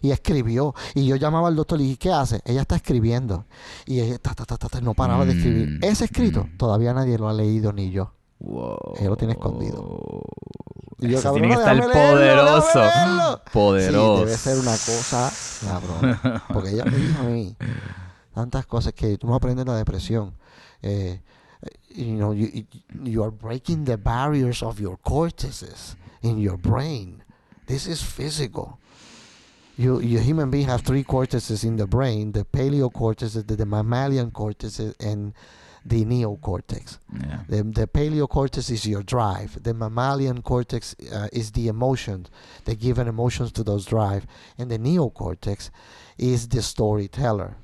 Y escribió. Y yo llamaba al doctor y dije, ¿qué hace? Ella está escribiendo. Y ella ta, ta, ta, ta, ta, no paraba de escribir. Mm, Ese escrito mm. todavía nadie lo ha leído ni yo. Wow. Ella lo tiene escondido. Y yo, Eso tiene que "Cabrona, estar leerlo, poderoso. déjame leerlo". Poderoso. Sí, debe ser una cosa cabrón. Porque ella me dijo a mí tantas cosas que tú no aprendes la depresión. Eh, you know, you- you are breaking the barriers of your cortices in your brain. This is physical. You, you human being have three cortices in the brain: the paleocortex, the, the mammalian cortex, and the neocortex. Yeah. The, the paleocortex is your drive. The mammalian cortex uh, is the emotions, the given emotions to those drive. And the neocortex is the storyteller.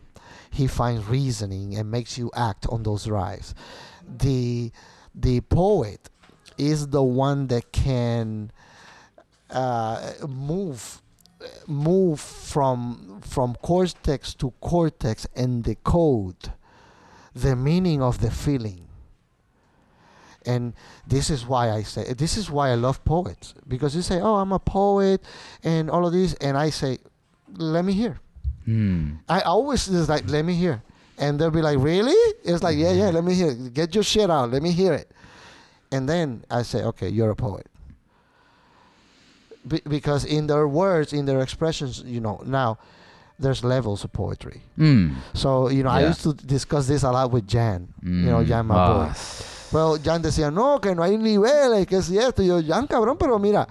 He finds reasoning and makes you act on those drives. The the poet is the one that can uh, move move from from cortex to cortex and decode the meaning of the feeling. And this is why I say this is why I love poets because you say, "Oh, I'm a poet," and all of this, and I say, "Let me hear." Hmm. I always just like, "Let me hear," and they'll be like, "Really?" It's like, "Yeah, yeah, let me hear. Get your shit out. Let me hear it." And then I say, "Okay, you're a poet." Be- because in their words, in their expressions, you know, now there's levels of poetry. Hmm. So, you know, I used to discuss this a lot with Jan. You know, Mm. Jan, my Ah, boy. Well, Jan decía, no, que no hay niveles, que es cierto. Y yo, Jan, cabrón, pero mira,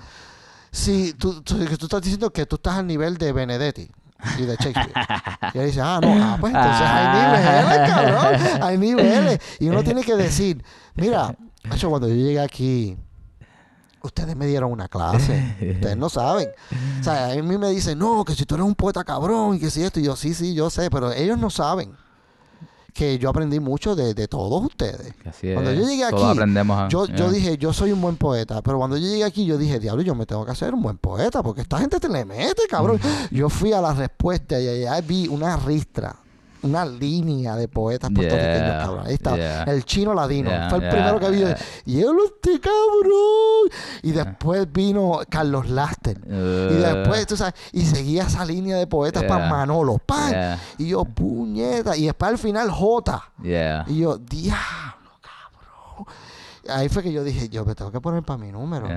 si tú, tú, que tú estás diciendo que tú estás al nivel de Benedetti y de Shakespeare. y él dice, ah, no, ah, pues entonces hay niveles, cabrón, hay niveles. Y uno tiene que decir, mira, macho, cuando yo llegué aquí, ustedes me dieron una clase, ustedes no saben. O sea, a mí me dicen, no, que si tú eres un poeta cabrón y que si esto, y yo, sí, sí, yo sé, pero ellos no saben que yo aprendí mucho de, de todos ustedes. Así Cuando es. yo llegué aquí, aprendemos a- Yo, yo dije, yo soy un buen poeta, pero cuando yo llegué aquí, yo dije, diablo, yo me tengo que hacer un buen poeta, porque esta gente te le mete, cabrón. Yo fui a la respuesta y allá vi una ristra, una línea de poetas puertorriqueños, Yeah, cabrón. Ahí está, yeah. el chino ladino, Yeah, fue el primero que vi. Y él, este cabrón. Y después vino Carlos Laster. Y Uh, después, tú sabes, y seguía esa línea de poetas para. Manolo. Yeah, Y yo, puñeta. Y después al final, J. yeah. Y yo, diablo, cabrón. Ahí fue que yo dije, yo me tengo que poner para mi número.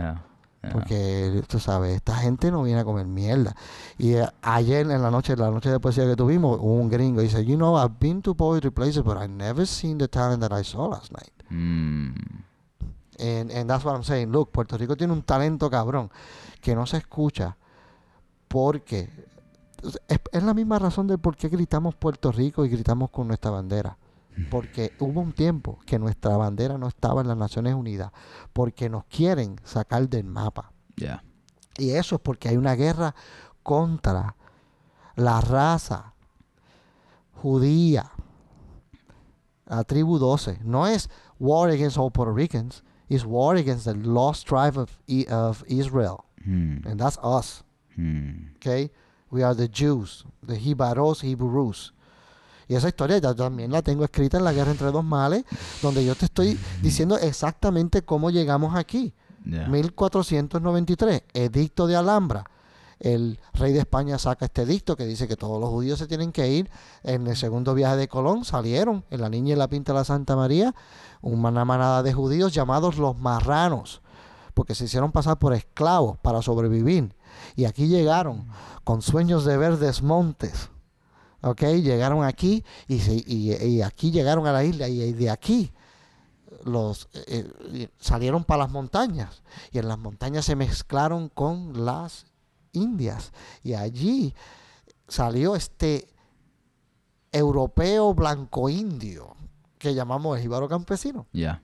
Yeah. Porque, tú sabes, esta gente no viene a comer mierda. Y eh, ayer en la noche, la noche de poesía que tuvimos, un gringo y dice, you know, I've been to poetry places, but I've never seen the talent that I saw last night. Mm. And, and that's what I'm saying. Look, Puerto Rico tiene un talento cabrón que no se escucha porque es, es la misma razón de por qué gritamos Puerto Rico y gritamos con nuestra bandera. Porque hubo un tiempo que nuestra bandera no estaba en las Naciones Unidas porque nos quieren sacar del mapa. Yeah. Y eso es porque hay una guerra contra la raza judía, la tribu 12. No es war against all Puerto Ricans, it's war against the lost tribe of, of Israel. Hmm. And that's us, Hmm. okay? We are the Jews, the Hibaros, Hibrus. Y esa historia ya también la tengo escrita en La Guerra entre dos males, donde yo te estoy diciendo exactamente cómo llegamos aquí. Yeah. 1493, edicto de Alhambra. El rey de España saca este edicto que dice que todos los judíos se tienen que ir. En el segundo viaje de Colón salieron en la Niña y la Pinta de la Santa María una manada de judíos llamados los marranos, porque se hicieron pasar por esclavos para sobrevivir. Y aquí llegaron con sueños de verdes montes. ¿Ok? Llegaron aquí y, se- y- y aquí llegaron a la isla y de aquí los eh, eh, salieron para las montañas y en las montañas se mezclaron con las indias y allí salió este europeo blanco indio que llamamos el jíbaro campesino. Yeah.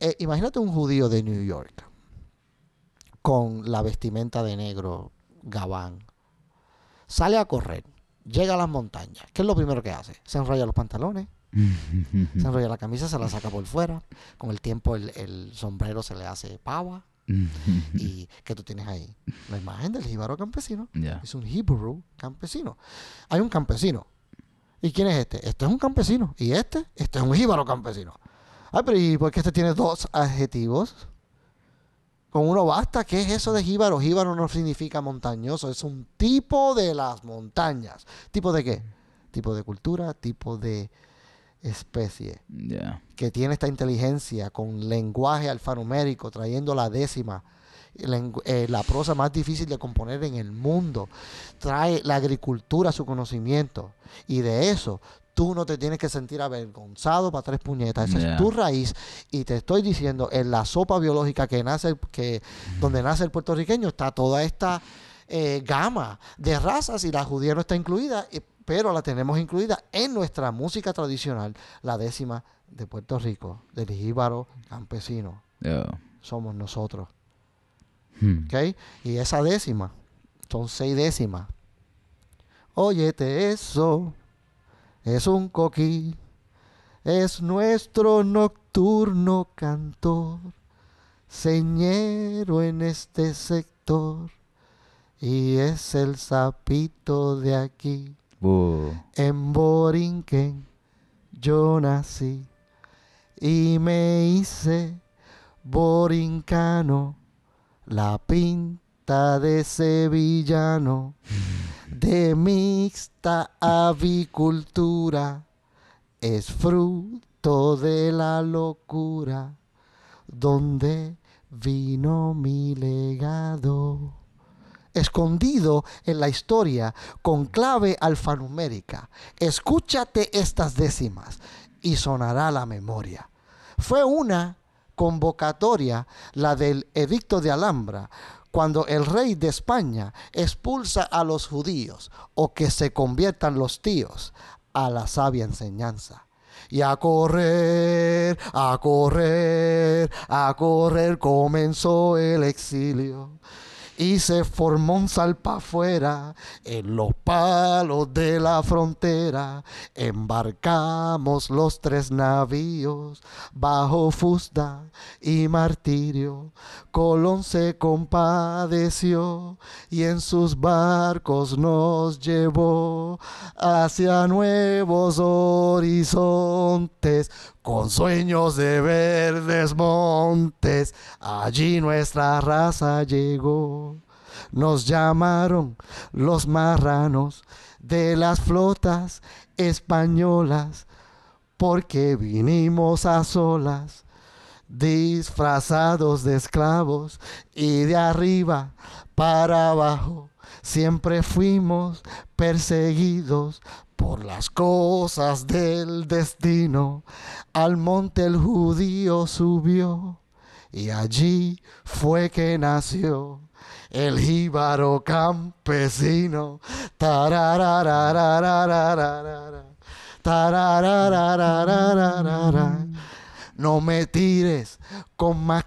Eh, imagínate un judío de New York con la vestimenta de negro, gabán. Sale a correr, llega a las montañas. ¿Qué es lo primero que hace? Se enrolla los pantalones, se enrolla la camisa, se la saca por fuera. Con el tiempo el, el sombrero se le hace pava. ¿Y qué tú tienes ahí? La imagen del jíbaro campesino. yeah. Es un Hebrew campesino. Hay un campesino. ¿Y quién es este? Este es un campesino. ¿Y este? Este es un jíbaro campesino. Ah, pero ¿y por qué este tiene dos adjetivos? Con uno basta. ¿Qué es eso de jíbaro? Jíbaro no significa montañoso. Es un tipo de las montañas. ¿Tipo de qué? Tipo de cultura, tipo de especie Yeah. que tiene esta inteligencia con lenguaje alfanumérico, trayendo la décima, eh, la prosa más difícil de componer en el mundo, trae la agricultura a su conocimiento y de eso tú no te tienes que sentir avergonzado para tres puñetas, esa Yeah. es tu raíz y te estoy diciendo, en la sopa biológica que nace, que donde nace el puertorriqueño está toda esta eh, gama de razas y la judía no está incluida, pero la tenemos incluida en nuestra música tradicional, la décima de Puerto Rico, del jíbaro campesino. Yeah. Somos nosotros. Hmm. ¿ok? Y esa décima, son seis décimas. Óyete eso, es un coquí, es nuestro nocturno cantor, señero en este sector y es el sapito de aquí. Uh, En Borinquen yo nací y me hice borincano, la pinta de sevillano, de mixta avicultura, es fruto de la locura, donde vino mi legado escondido en la historia con clave alfanumérica. Escúchate estas décimas y sonará la memoria. Fue una convocatoria, la del Edicto de Alhambra, cuando el rey de España expulsa a los judíos o que se conviertan los tíos a la sabia enseñanza. Y a correr, a correr, a correr comenzó el exilio y se formó un salpa afuera en los palos de la frontera. Embarcamos los tres navíos bajo fusta y martirio. Colón se compadeció y en sus barcos nos llevó hacia nuevos horizontes con sueños de verdes montes, allí nuestra raza llegó. Nos llamaron los marranos de las flotas españolas, porque vinimos a solas, disfrazados de esclavos, y de arriba para abajo siempre fuimos perseguidos por las cosas del destino, al monte el judío subió y allí fue que nació el jíbaro campesino. No me tires con más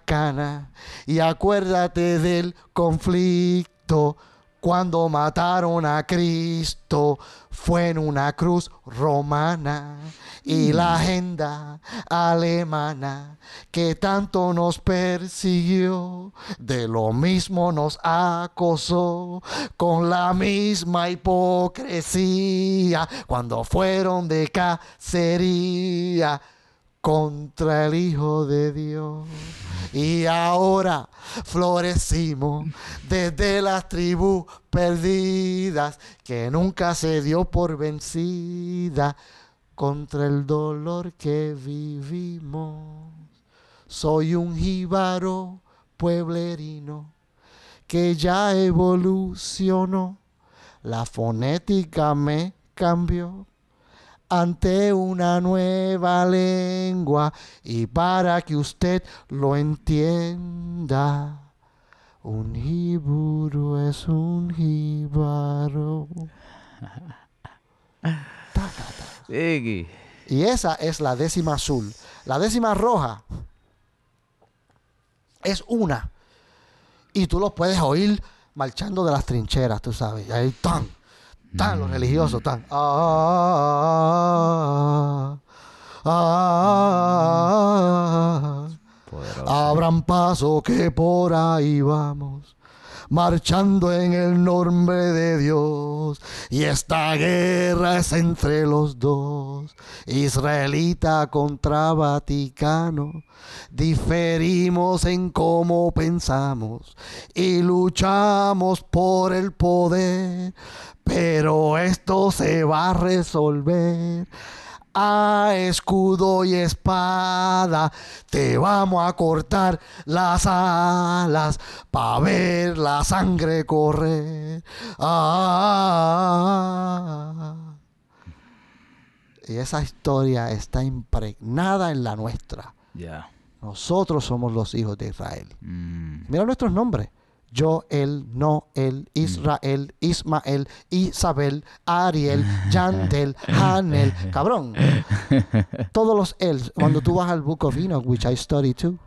y acuérdate del conflicto cuando mataron a Cristo fue en una cruz romana. Y la agenda alemana que tanto nos persiguió, de lo mismo nos acosó con la misma hipocresía cuando fueron de cacería contra el Hijo de Dios. Y ahora florecimos desde las tribus perdidas que nunca se dio por vencida contra el dolor que vivimos. Soy un jíbaro pueblerino que ya evolucionó. La fonética me cambió ante una nueva lengua y para que usted lo entienda. Un jíbaro es un jíbaro. Y esa es la décima azul. La décima roja es una. Y tú los puedes oír marchando de las trincheras, tú sabes. Ahí están los religiosos, están. Ah, ah, ah. Abran paso que por ahí vamos, marchando en el nombre de Dios. Y esta guerra es entre los dos, israelita contra Vaticano. Diferimos en cómo pensamos y luchamos por el poder, pero esto se va a resolver a escudo y espada te vamos a cortar las alas para ver la sangre correr. Ah. Y esa historia está impregnada en la nuestra. Ya. Nosotros somos los hijos de Israel. Mm. Mira nuestros nombres. Yo, él, no, él, Israel, Ismael, Isabel, Ariel, Yandel, Hanel. Cabrón. Todos los él. Cuando tú vas al Book of Enoch, which I study too,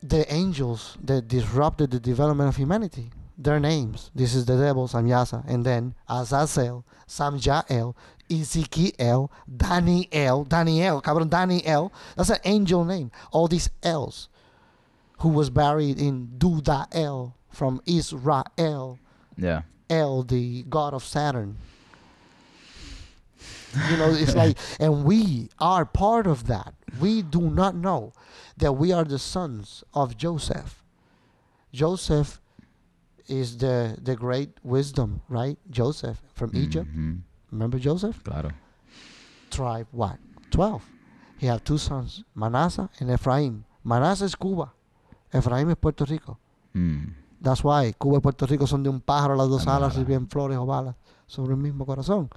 the angels that disrupted the development of humanity, their names. This is the devil, Samyasa. And then Azazel, Samjael, Ezekiel, Daniel, Daniel, cabrón, Daniel. That's an angel name. All these L's who was buried in Dudael from Israel. Yeah. El, the god of Saturn. You know, it's like, and we are part of that. We do not know that we are the sons of Joseph. Joseph is the the great wisdom, right? Joseph from Egypt. Mhm. Remember Joseph? Claro. Tribe what? Twelve. He had two sons, Manasseh and Ephraim. Manasseh is Cuba. Ephraim es Puerto Rico. Mm. That's why Cuba y Puerto Rico son de un pájaro las dos alas bien flores o balas sobre el mismo corazón.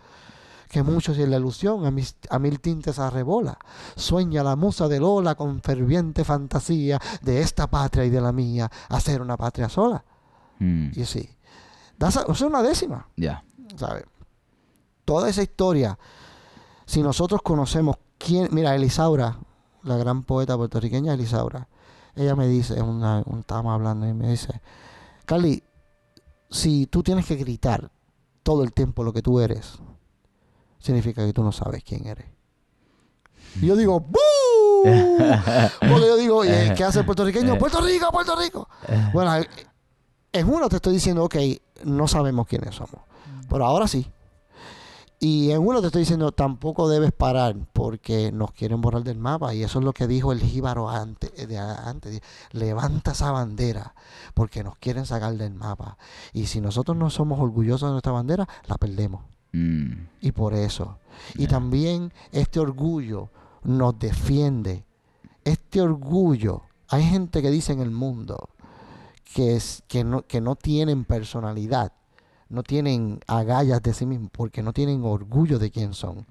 Que muchos y en la ilusión a, mis- a mil tintes arrebola. Sueña la musa de Lola con ferviente fantasía de esta patria y de la mía hacer una patria sola. Mm. Y sí. Das a- o sea, una décima, Yeah. ¿sabes? Toda esa historia, si nosotros conocemos quién, mira, Elisaura, la gran poeta puertorriqueña Elisaura, ella me dice, una, un, estábamos hablando y me dice, Carly, si tú tienes que gritar todo el tiempo lo que tú eres, significa que tú no sabes quién eres. Y yo digo, ¡Bú! Porque yo digo, "Oye, ¿qué hace el puertorriqueño? Puerto Rico, Puerto Rico. Bueno, eh, en uno te estoy diciendo, ok, no sabemos quiénes somos. Pero ahora sí. Y en uno te estoy diciendo, tampoco debes parar porque nos quieren borrar del mapa. Y eso es lo que dijo el jíbaro antes. De antes. Levanta esa bandera porque nos quieren sacar del mapa. Y si nosotros no somos orgullosos de nuestra bandera, la perdemos. Mm. Y por eso. Y también este orgullo nos defiende. Este orgullo. Hay gente que dice en el mundo que, es, que, no, que no tienen personalidad. No tienen agallas de sí mismos porque no tienen orgullo de quién son.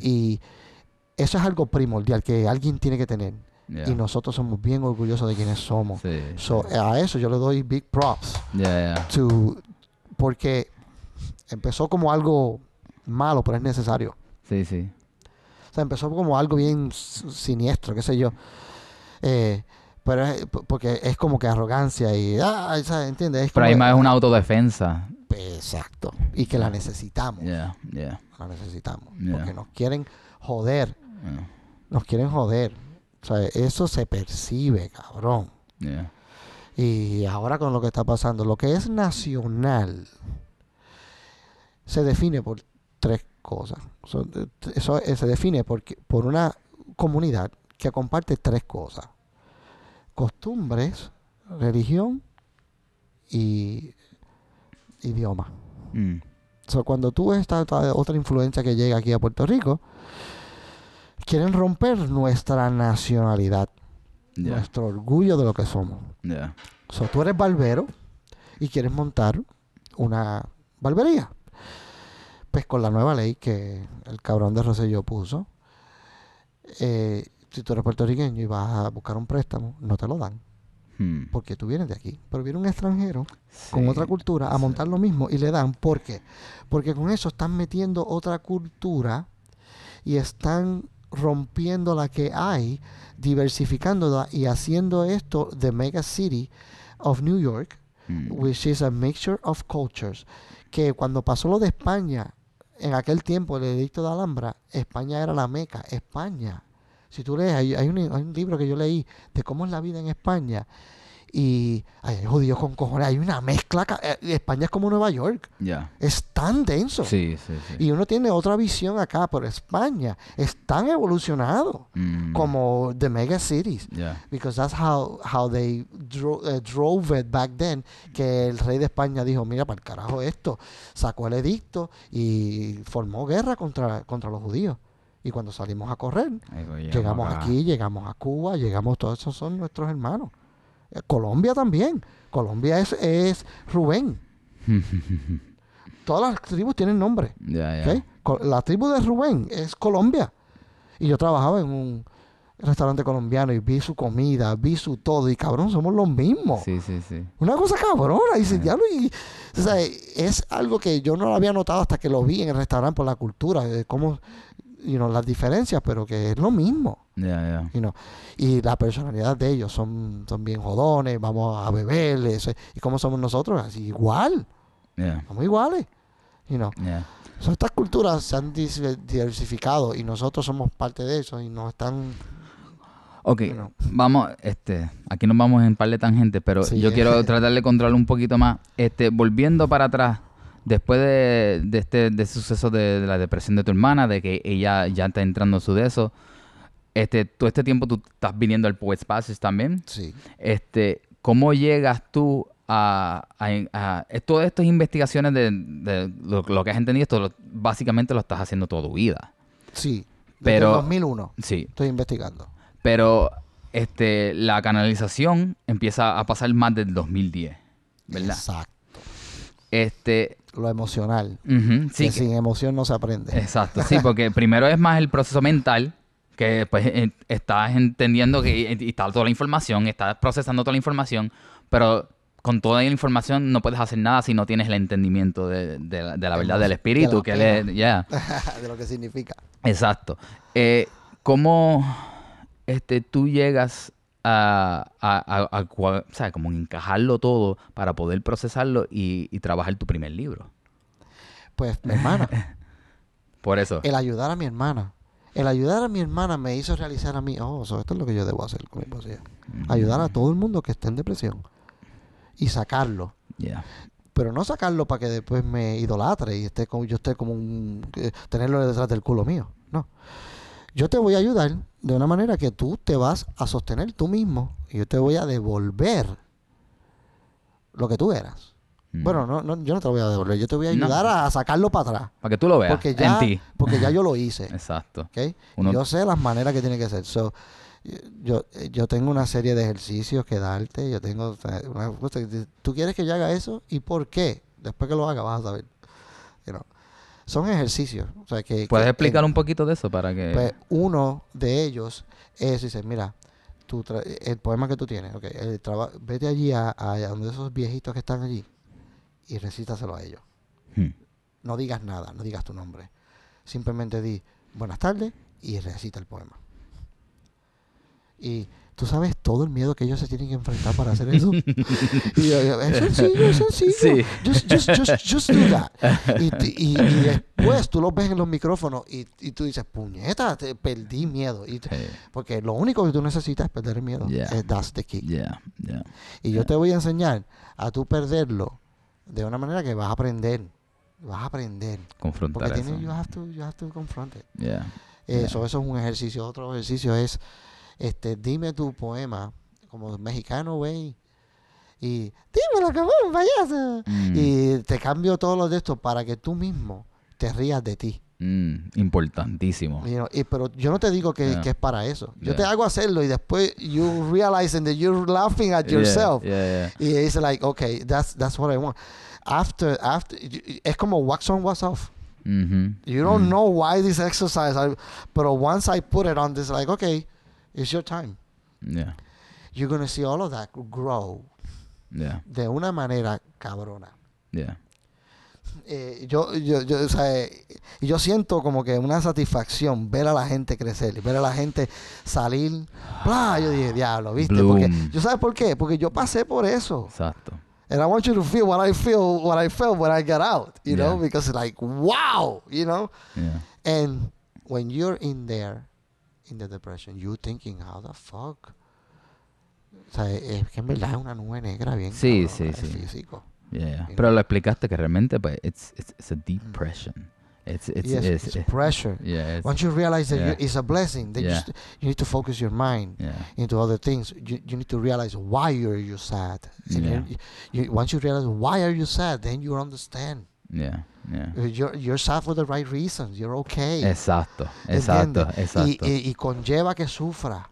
Y eso es algo primordial que alguien tiene que tener. Yeah. Y nosotros somos bien orgullosos de quienes somos. Sí. So, a eso yo le doy big props. Yeah, yeah. To, porque empezó como algo malo, pero es necesario. Sí, sí. O sea, empezó como algo bien siniestro, qué sé yo. Eh, pero es, porque es como que arrogancia y... Ah, ¿sabes? ¿Entiendes? Es Pero ahí más es una autodefensa. Exacto. Y que la necesitamos. Yeah, yeah. La necesitamos. Yeah. Porque nos quieren joder. Nos quieren joder. O sea, eso se percibe, cabrón. Y ahora con lo que está pasando, lo que es nacional se define por tres cosas. So, Eso se define por, por una comunidad que comparte tres cosas. Costumbres, religión y idioma. Mm. So, cuando tú ves esta, esta otra influencia que llega aquí a Puerto Rico, quieren romper nuestra nacionalidad, Yeah. nuestro orgullo de lo que somos. Yeah. So, tú eres barbero y quieres montar una barbería. Pues con la nueva ley que el cabrón de Rosselló puso, eh, si tú eres puertorriqueño y vas a buscar un préstamo, no te lo dan. Hmm. Porque tú vienes de aquí. Pero viene un extranjero con otra cultura a sí. montar lo mismo y le dan. ¿Por qué? Porque con eso están metiendo otra cultura y están rompiendo la que hay, diversificándola y haciendo esto the mega city of New York, Mm. which is a mixture of cultures. Que cuando pasó lo de España, en aquel tiempo, el edicto de Alhambra, España era la meca. España. Si tú lees, hay, hay un, hay un libro que yo leí de cómo es la vida en España. Y ay, hay judíos con cojones. Hay una mezcla. eh, España es como Nueva York. Yeah. Es tan denso. Sí, sí, sí. Y uno tiene otra visión acá, pero España es tan evolucionado Mm. como the mega cities. Yeah. Because that's how, how they dro- eh, drove it back then. Que el rey de España dijo, mira, para el carajo esto. Sacó el edicto y formó guerra contra, contra los judíos. Y cuando salimos a correr, voy, llegamos acá. aquí, llegamos a Cuba, llegamos, todos esos son nuestros hermanos. Eh, Colombia también. Colombia es, es Rubén. Todas las tribus tienen nombre. Ya, ¿ok? ya. Co- La tribu de Rubén es Colombia. Y yo trabajaba en un restaurante colombiano y vi su comida, vi su todo. Y cabrón, somos los mismos. Sí, sí, sí. Una cosa cabrona. Y. "Diablo", y- o sea, es algo que yo no lo había notado hasta que lo vi en el restaurante por la cultura, de cómo, you know, las diferencias, pero que es lo mismo. You know. Y la personalidad de ellos son, son bien jodones, vamos a beber, eso- y cómo somos nosotros, así igual, somos iguales. You know. So, estas culturas se han diversificado y nosotros somos parte de eso y nos están Ok, you know. vamos, este, aquí nos vamos en par de tangentes, pero Sí, yo eh. quiero tratar de controlar un poquito más. Este, volviendo para atrás, después de, de este de suceso de, de la depresión de tu hermana, de que ella ya está entrando en su de eso, este, todo este tiempo tú estás viniendo al Poets Passes también. Sí. Este, ¿cómo llegas tú a, a, a- a- todas estas investigaciones de, de lo, lo que has entendido? Esto lo- básicamente lo estás haciendo toda tu vida. Sí. Desde Pero- el 2001 Sí, estoy investigando. pero este, la canalización empieza a pasar más del 2010, ¿verdad? Exacto. Este, Lo emocional. sí, que que- sin emoción no se aprende. exacto, sí, porque primero es más el proceso mental, que pues eh, estás entendiendo que y está toda la información, estás procesando toda la información, pero con toda la información no puedes hacer nada si no tienes el entendimiento de, de la, de la verdad del espíritu, la que de lo que significa. Exacto. Eh, ¿Cómo este, tú llegas a, a, a- como encajarlo todo para poder procesarlo y, y trabajar tu primer libro? Pues mi hermana, Por eso. el ayudar a mi hermana. El ayudar a mi hermana me hizo realizar a mí, oh, so esto es lo que yo debo hacer con mi poesía. Ayudar a todo el mundo que esté en depresión. Y sacarlo. Yeah. Pero no sacarlo para que después me idolatre y esté como, yo esté como un... eh, tenerlo detrás del culo mío. No. Yo te voy a ayudar de una manera que tú te vas a sostener tú mismo y yo te voy a devolver lo que tú eras. Mm. Bueno, no, no, yo no te lo voy a devolver, yo te voy a ayudar a, a sacarlo para atrás. Para que tú lo veas Porque ya, en ti. porque ya yo lo hice. Exacto. ¿ok? Y Uno- Yo sé las maneras que tiene que ser. So, yo, yo tengo una serie de ejercicios que darte. Yo tengo una ¿Tú quieres que yo haga eso? ¿Y por qué? Después que lo haga vas a saber. Son ejercicios. O sea, que, ¿Puedes que- explicar un poquito de eso para que... pues, uno de ellos es, dice, mira, tú tra- el poema que tú tienes, ok, el vete allí a, a donde esos viejitos que están allí y recítaselo a ellos. Hmm. No digas nada, no digas tu nombre. Simplemente di buenas tardes y recita el poema. Y tú sabes todo el miedo que ellos se tienen que enfrentar para hacer eso. y yo, es sencillo, es sencillo. Sí. Just, just, just, just do that. Y, t- y- y después tú los ves en los micrófonos y, y tú dices, puñeta, te perdí miedo. Y te- porque lo único que tú necesitas es perder el miedo. Yeah. That's the key. Yeah, yeah. Y yo te voy a enseñar a tú perderlo de una manera que vas a aprender. Vas a aprender. Confrontar Porque eso. tienes, you have to, you have to confront it. Eso, eso es un ejercicio. Otro ejercicio es, este, dime tu poema como mexicano, güey. Y dímelo, cabrón, payaso. Mm, Y te cambio todos los de estos para que tú mismo te rías de ti. mm, importantísimo. You know, y, pero yo no te digo que, Yeah. que es para eso. Yo Yeah. te hago hacerlo y después you realizing that you're laughing at yourself. Yeah, yeah. Y es like, okay, that's, that's what I want. After, after, es como wax on, wax off. Mhm. You don't Mm. know why this exercise, I, but once I put it on this, like, okay, it's your time. Yeah, You're going to see all of that grow yeah, de una manera cabrona. yeah. Eh, yo, yo, yo, o sea, eh, yo siento como que una satisfacción ver a la gente crecer, ver a la gente salir. Bla, yo dije, diablo, ¿viste? Porque. ¿Yo sabes por qué? Porque yo pasé por eso. Exacto. And I want you to feel what I feel, what I felt when I got out, you know, because it's like, wow, you know. Yeah. And when you're in there, in the depression, you thinking, how the fuck? O sea, es que en verdad es una nube negra bien Sí, cabrón, sí, es sí. físico. Yeah. You Pero know. lo explicaste que realmente pues it's it's, it's a mm. depression. It's it's, yes, it's, it's it- pressure. yeah, it's, Once you realize that yeah. you it's a blessing, then you, Yeah. st- you need to focus your mind into other things. You, you need to realize why you're you sad. And Yeah. you, you, once you realize why are you sad, then you understand. Yeah. Yeah. Uh, You're, you're sad for the right reasons. You're okay. Exacto. Exacto. ¿Entiendes? Exacto. Y, y, y conlleva que sufra.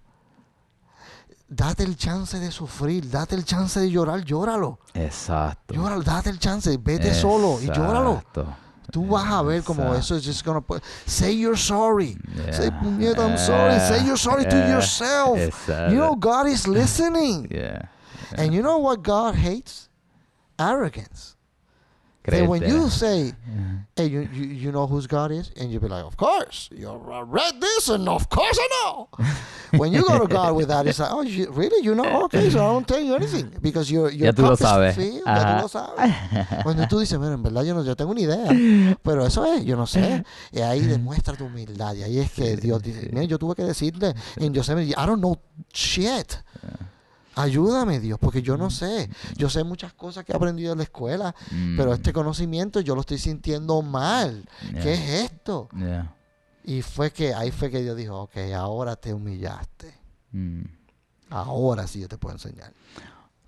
Date el chance de sufrir, date el chance de llorar, llóralo. Exacto. Llóralo, date el chance, vete solo y llóralo. Exacto. Tú vas a ver como Exacto. eso es just gonna put, say you're sorry. Say, Yeah. puñeta, I'm sorry. Say you're sorry to yourself. Exacto. You know God is listening. Yeah. And you know what God hates? Arrogance. Then when creerte. you say, hey, you, you, you know whose God is? And you be like, of course. You read this and of course I know. when you go to God with that, it's like, oh, you, really? You know? Okay, so I won't tell you anything. Because your, your Ya tú lo sabes. Ajá. Ya tú lo sabes. Cuando tú dices, mira, en verdad yo no yo tengo una idea. Pero eso es, yo no sé. Y ahí demuestra tu humildad. Y ahí es que Dios dice, mira, yo tuve que decirle en Yosemite, I don't know shit. Ayúdame, Dios, porque yo no sé. Yo sé muchas cosas que he aprendido en la escuela, pero Mm, este conocimiento yo lo estoy sintiendo mal. yeah, ¿Qué es esto? yeah. Y fue que ahí fue que Dios dijo, ok, ahora te humillaste. Mm. Ahora sí yo te puedo enseñar.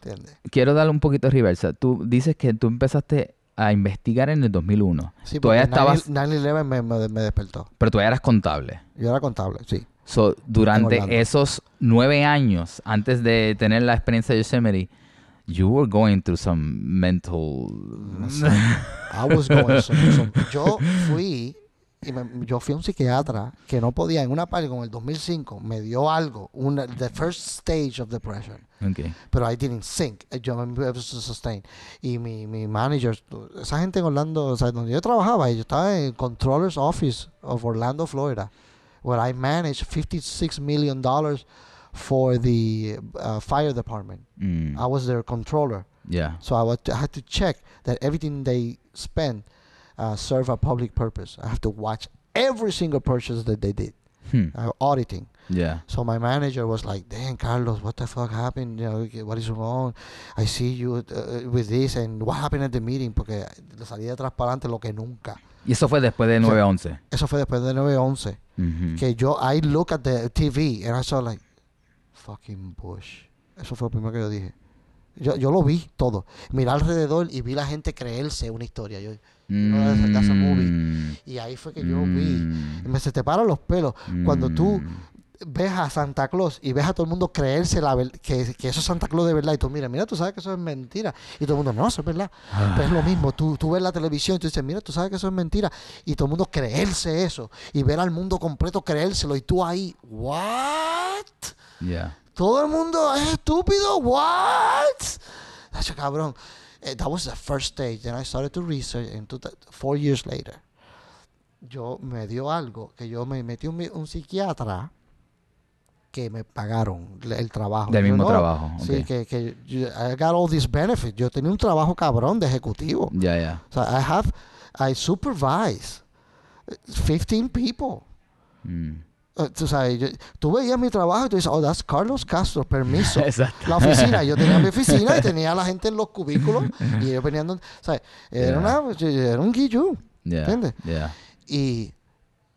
¿Entiendes? Quiero darle un poquito de reversa. Tú dices que tú empezaste a investigar en el 2001, Sí, Todavía estabas- 9-11 me, me, me despertó. pero tú ya eras contable. Yo era contable, sí. So, durante esos nueve años, antes de tener la experiencia de Yosemite, you were going through some mental... I was going some- some- Yo fui y me- yo fui a un psiquiatra que no podía en una parte como el 2005 me dio algo, una, the first stage of depression. Ok. pero I didn't think. Yo me to sustain. Y mi, mi manager, esa gente en Orlando, o sea, donde yo trabajaba, yo estaba en Controller's Office of Orlando, Florida, where I managed 56 million dollars for the uh, fire department. Mm, I was their controller. yeah. So I, was, I had to check that everything they spend uh, serve a public purpose. I have to watch every single purchase that they did, Hmm, uh, auditing. Yeah. So my manager was like, "Damn, Carlos, what the fuck happened? You know, what is wrong? I see you uh, with this, and what happened at the meeting? Porque salía de atrás lo que nunca. Y eso fue después de sea, 9-11. Eso fue después de 9-11. Ujú. Que yo, I look at the TV and I saw like, fucking Bush. Eso fue lo primero que yo dije. Yo, yo lo vi todo. Miré alrededor y vi la gente creerse una historia. Yo, that's- that's a movie. Mm, y ahí fue que yo vi. mm, me se te paran los pelos. Cuando tú mm. Ves a Santa Claus y ves a todo el mundo creerse la que, que eso es Santa Claus de verdad y tú mira, mira, tú sabes que eso es mentira y todo el mundo, no, eso es verdad. Pero es lo mismo, tú, tú ves la televisión y tú dices, mira, tú sabes que eso es mentira y todo el mundo creerse eso y ver al mundo completo creérselo y tú ahí, what? Yeah. Todo el mundo es estúpido, what? That's cabrón. Eh, that was the first stage. Then I started to research and four years later. Yo me dio algo que yo me metí un, un psiquiatra que me pagaron el trabajo. Del Yo mismo no, trabajo. Sí, que, que yo- I got all these benefits. Yo tenía un trabajo cabrón de ejecutivo. Ya, ya. O sea, I have, I supervise 15 people. Mm. Tú sabes, yo- tú veías mi trabajo y tú dices, oh, that's Carlos Castro, permiso. Exacto. la oficina. Yo tenía mi oficina y tenía a la gente en los cubículos y ellos venían. donde- ¿sabes? Era, Yeah. una, era un guillú. Yeah. ¿Entiendes? Yeah. Y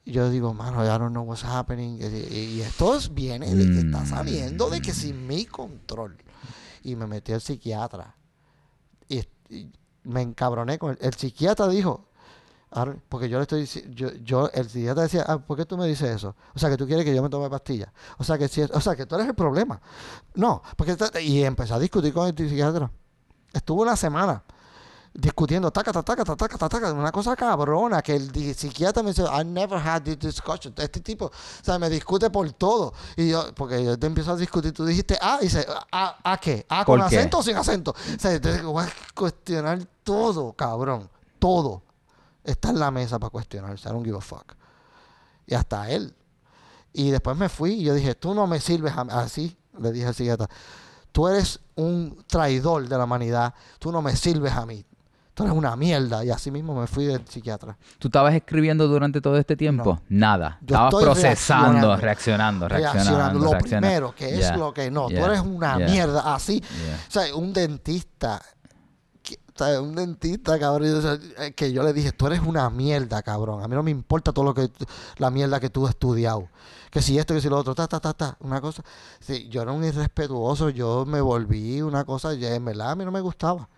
yo digo, mano, I don't know what's happening. Y, esto es- viene de que está Mm. saliendo de que sin mi control. Y me metí al psiquiatra. Y, y me encabroné con él. El psiquiatra dijo, ahora- porque yo le estoy diciendo, yo, yo, el psiquiatra decía, ah, ¿por qué tú me dices eso? O sea, que tú quieres que yo me tome pastillas. O sea, que si es- o sea, que tú eres el problema. No, porque y empecé a discutir con el psiquiatra. Estuvo una semana discutiendo, taca, taca, taca, taca, taca, taca, una cosa cabrona, que el psiquiatra me dice, I never had this discussion. Este tipo, o sea, me discute por todo. Y yo, porque yo te empiezo a discutir, tú dijiste, ah, y dice, ¿a, a qué? ¿A con ¿Por qué? acento o sin acento? O sea, te voy a cuestionar todo, cabrón, todo. Está en la mesa para cuestionarse, I don't give a fuck. Y hasta él. Y después me fui y yo dije, tú no me sirves a. Así le dije al psiquiatra, tú eres un traidor de la humanidad, tú no me sirves a mí. Tú eres una mierda. Y así mismo me fui del psiquiatra. ¿Tú estabas escribiendo durante todo este tiempo? Nada. Yo Estabas procesando, reaccionando. reaccionando, reaccionando. Lo reaccionando. primero, que es lo que no. Tú yeah, eres una yeah. mierda. Así. O sea, un dentista. que- o sea, un dentista, cabrón. o sea, eh, que yo le dije, tú eres una mierda, cabrón. A mí no me importa todo lo que. tú- La mierda que tú has estudiado. Que si esto, que si lo otro, ta, ta, ta, ta. Una cosa. Sí, yo era un irrespetuoso. Yo me volví una cosa. ya, En verdad, a mí no me gustaba.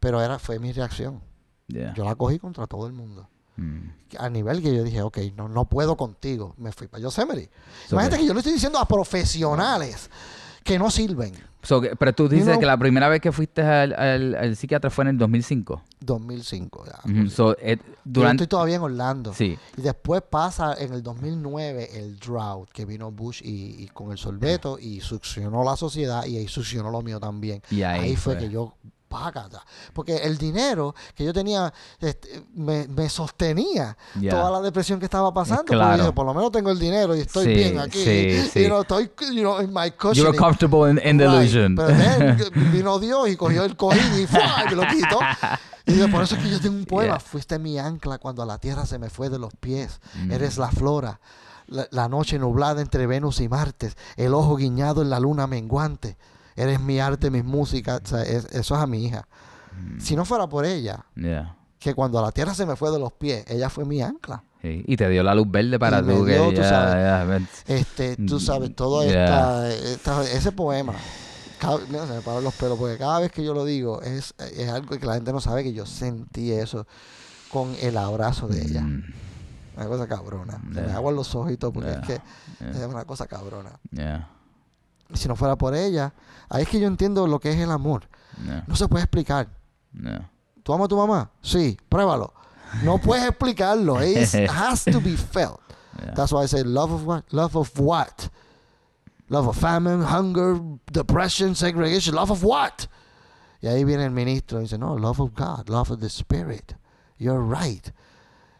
Pero era, fue mi reacción. Yeah. Yo la cogí contra todo el mundo. Mm. A nivel que yo dije, ok, no, no puedo contigo. Me fui para Yosemite. So Imagínate que- que yo le estoy diciendo a profesionales que no sirven. so pero tú dices know- que la primera vez que fuiste al, al- al psiquiatra fue en el 2005. 2005 ya. Ujú, so, eh, Yo durante, estoy todavía en Orlando. sí. Y después pasa en el 2009 el drought que vino Bush y, y con el sorbeto y succionó la sociedad y ahí succionó lo mío también. Y ahí, Ahí, fue, fue. que yo págata. Porque el dinero que yo tenía este, me, me sostenía toda la depresión que estaba pasando. Claro. dije, por lo menos tengo el dinero y estoy Sí, bien aquí. sí, sí. You know, estoy, you know, in my You cushioning. were comfortable in, in Right. illusion. Pero vino Dios y cogió el cojín y ¡fua! me lo quitó. Y dije, por eso es que yo tengo un poema. Yeah. Fuiste mi ancla cuando la tierra se me fue de los pies. Mm. Eres la flora, la, la noche nublada entre Venus y Marte, el ojo guiñado en la luna menguante. Eres mi arte, mis músicas. O sea, es- eso es a mi hija. Mm. Si no fuera por ella, Yeah. que cuando la tierra se me fue de los pies, ella fue mi ancla. Sí, Y te dio la luz verde para Y me tú que dio, tú ya- sabes, ya. Este, tú Mm, sabes, todo yeah. esta, esta- ese poema. cada- mira, se me paran los pelos porque cada vez que yo lo digo es, es algo que la gente no sabe que yo sentí eso con el abrazo de ella. Mm, Una cosa cabrona. Se me Yeah. aguan los ojitos porque Yeah. es que yeah, es una cosa cabrona. Si no fuera por ella, ahí es que yo entiendo lo que es el amor. No se puede explicar. yeah. ¿Tú amas a tu mamá? Sí, pruébalo. No puedes explicarlo. It has to be felt. Yeah. That's why I say love of what? Love of what? Love of famine, hunger, depression, segregation. Love of what? Y ahí viene el ministro y dice, no, love of God, love of the Spirit. You're right.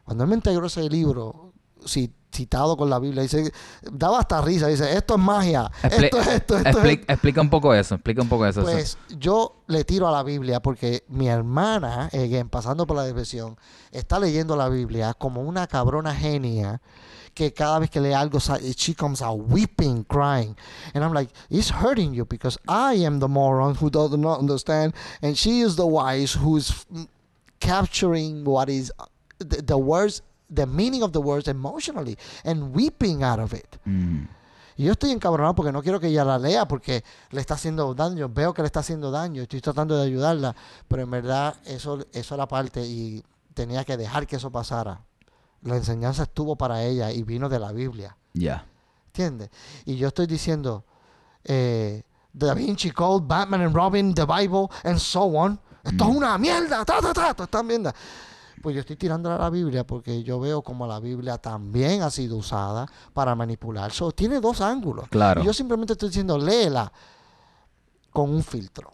Cuando él me integró ese libro, ci- citado con la Biblia, dice, daba hasta risa, dice, esto es magia, Expli- esto es esto, esto Expli- es... explica un poco eso, explica un poco eso. eso. Pues yo le tiro a la Biblia porque mi hermana, again, pasando por la depresión, está leyendo la Biblia como una cabrona genia que cada vez que lee algo, she comes out weeping, crying. And I'm like, it's hurting you because I am the moron who does not understand and she is the wise who's capturing what is the, the words, the meaning of the words emotionally and weeping out of it. Mm, Y yo estoy encabronado porque no quiero que ella la lea porque le está haciendo daño. Veo que le está haciendo daño. Estoy tratando de ayudarla. Pero en verdad eso, eso era parte y tenía que dejar que eso pasara. La enseñanza estuvo para ella y vino de la Biblia. ya. ¿Entiendes? Y yo estoy diciendo, eh, Da Vinci Code, Batman and Robin, The Bible, and so on. Esto es una mierda, ta, ta, ta, toda esta mierda. Pues yo estoy tirando a la Biblia porque yo veo como la Biblia también ha sido usada para manipular. So, tiene dos ángulos. Claro. Y yo simplemente estoy diciendo, léela con un filtro.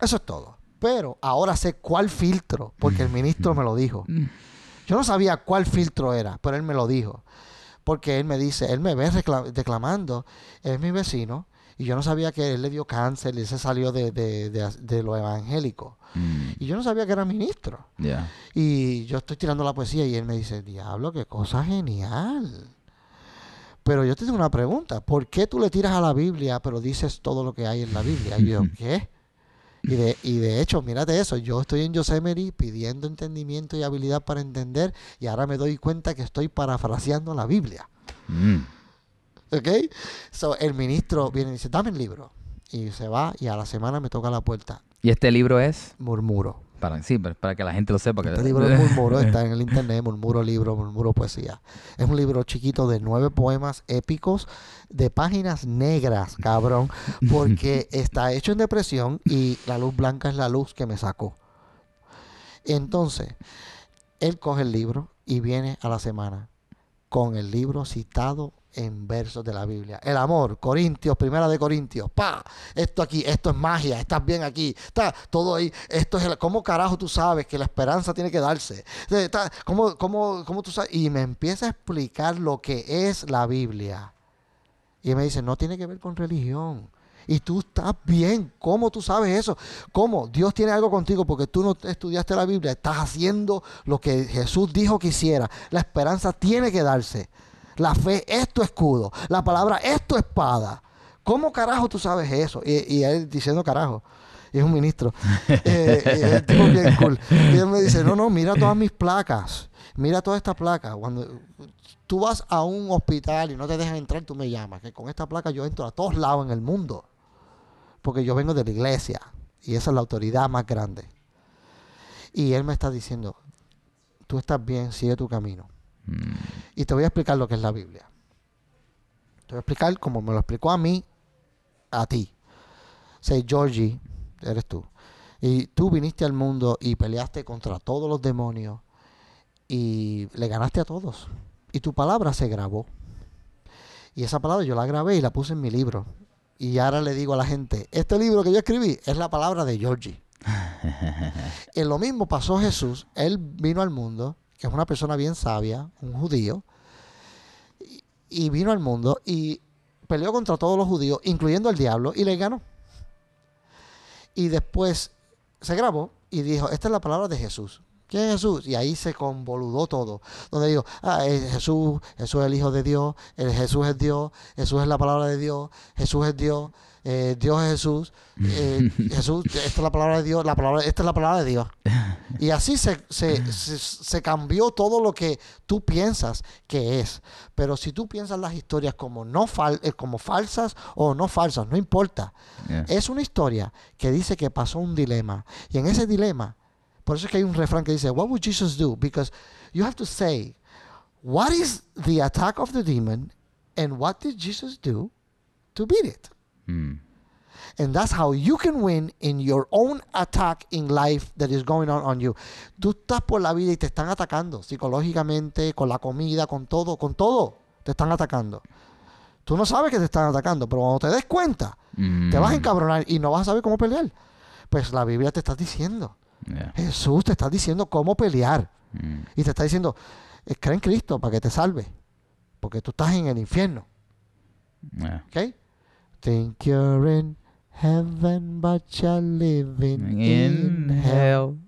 Eso es todo. Pero ahora sé cuál filtro, porque el ministro me lo dijo. Yo no sabía cuál filtro era, pero él me lo dijo. Porque él me dice, él me ve recla- declamando, es mi vecino, y yo no sabía que él le dio cáncer y se salió de, de, de, de lo evangélico. Mm, Y yo no sabía que era ministro. Y yo estoy tirando la poesía y él me dice, diablo, qué cosa genial. Pero yo te tengo una pregunta, ¿por qué tú le tiras a la Biblia pero dices todo lo que hay en la Biblia? Y yo, ¿qué? Y de, y de hecho, mírate eso, yo estoy en Yosemite pidiendo entendimiento y habilidad para entender y ahora me doy cuenta que estoy parafraseando la Biblia. Mm, ¿Ok? So, el ministro viene y dice, dame el libro. Y se va y a la semana me toca la puerta. ¿Y este libro es? Murmuro. Para, sí, para, que la gente lo sepa. Que, Este libro es Murmuro, está en el internet, Murmuro Libro, Murmuro Poesía. Es un libro chiquito de nueve poemas épicos de páginas negras, cabrón, porque está hecho en depresión y la luz blanca es la luz que me sacó. Entonces, él coge el libro y viene a la semana con el libro citado en versos de la Biblia. El amor, Corintios, primera de Corintios, pa, esto aquí, esto es magia, estás bien aquí, está todo ahí, esto es el, ¿cómo carajo tú sabes que la esperanza tiene que darse? ¿Cómo, cómo, cómo tú sabes? Y me empieza a explicar lo que es la Biblia. Y me dice, no tiene que ver con religión. Y tú estás bien. ¿Cómo tú sabes eso? ¿Cómo? Dios tiene algo contigo porque tú no estudiaste la Biblia. Estás haciendo lo que Jesús dijo que hiciera. La esperanza tiene que darse. La fe es tu escudo. La palabra es tu espada. ¿Cómo carajo tú sabes eso? Y, y él diciendo carajo. Y es un ministro. Eh, y es un tipo bien cool. Y él me dice, no, no, mira todas mis placas. Mira todas estas placas. Cuando tú vas a un hospital y no te dejan entrar, tú me llamas. Que con esta placa yo entro a todos lados en el mundo. Porque yo vengo de la iglesia. Y esa es la autoridad más grande. Y él me está diciendo, tú estás bien, sigue tu camino. Mm, Y te voy a explicar lo que es la Biblia. Te voy a explicar como me lo explicó a mí, a ti. Say, Georgie, eres tú. Y tú viniste al mundo y peleaste contra todos los demonios y le ganaste a todos. Y tu palabra se grabó. Y esa palabra yo la grabé y la puse en mi libro. Y ahora le digo a la gente, este libro que yo escribí es la palabra de Georgie. y lo mismo pasó Jesús. Él vino al mundo, que es una persona bien sabia, un judío, y, vino al mundo y peleó contra todos los judíos, incluyendo al diablo, y le ganó. Y después se grabó y dijo, esta es la palabra de Jesús. ¿Quién es Jesús? Y ahí se convoludó todo. Donde digo, ah, es Jesús, Jesús es el Hijo de Dios, el Jesús es Dios, Jesús es la palabra de Dios, Jesús es Dios, eh, Dios es Jesús, eh, Jesús, esta es la palabra de Dios, la palabra, esta es la palabra de Dios. Y así se, se, se, se cambió todo lo que tú piensas que es. Pero si tú piensas las historias como, no fal, eh, como falsas o no falsas, no importa. Yeah. Es una historia que dice que pasó un dilema. Y en ese dilema, por eso es que hay un refrán que dice, What would Jesus do? Because you have to say, What is the attack of the demon and what did Jesus do to beat it? Mm. And that's how you can win in your own attack in life that is going on on you. Tú estás por la vida y te están atacando psicológicamente, con la comida, con todo, con todo. Te están atacando. Tú no sabes que te están atacando, pero cuando te des cuenta, Mm. te vas a encabronar y no vas a saber cómo pelear. Pues la Biblia te está diciendo. Yeah. Jesús te está diciendo cómo pelear. Mm. Y te está diciendo, eh, cree en Cristo para que te salve. Porque tú estás en el infierno. Yeah. ¿Ok? Think you're in heaven, but you're living in, In hell.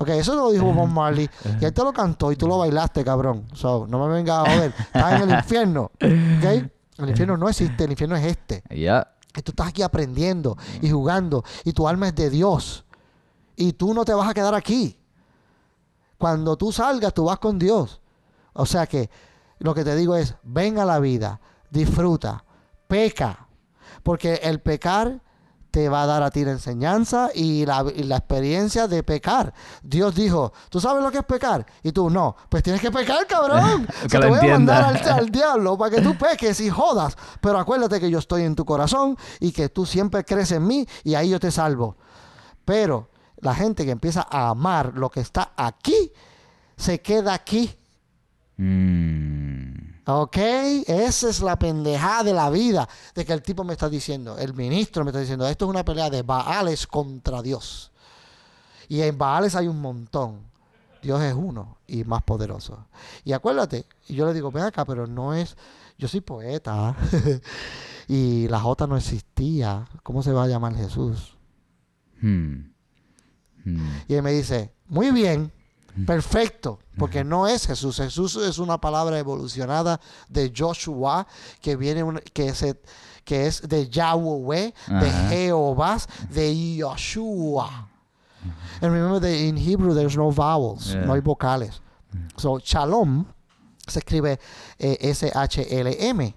Ok, eso lo dijo Bob Marley. Y él te lo cantó y tú lo bailaste, cabrón. So, no me vengas a joder. Estás en el infierno. ¿Ok? El infierno no existe, el infierno es este. Yeah. Y tú estás aquí aprendiendo y jugando. Y tu alma es de Dios. Y tú no te vas a quedar aquí. Cuando tú salgas, tú vas con Dios. O sea que lo que te digo es, ven a la vida, disfruta, peca. Porque el pecar te va a dar a ti la enseñanza y la, y la experiencia de pecar. Dios dijo, ¿tú sabes lo que es pecar? Y tú, no, pues tienes que pecar, cabrón. Que lo te voy a mandar al diablo para que tú peques y jodas. Pero acuérdate que yo estoy en tu corazón y que tú siempre crees en mí y ahí yo te salvo. Pero la gente que empieza a amar lo que está aquí, se queda aquí. Mm. ¿Ok? Esa es la pendejada de la vida de que el tipo me está diciendo, el ministro me está diciendo, esto es una pelea de Baales contra Dios. Y en Baales hay un montón. Dios es uno y más poderoso. Y acuérdate, y yo le digo, ven acá, pero no es, yo soy poeta y la J no existía. ¿Cómo se va a llamar Jesús? Hmm. Hmm. Y él me dice, muy bien, perfecto, porque no es Jesús. Jesús es una palabra evolucionada de Joshua, que viene un- que, se, que es de Yahweh, de. Jehová, de Yoshua. And remember that in Hebrew there's no vowels, Yeah. no hay vocales. So Shalom se escribe eh, S-H-L-M.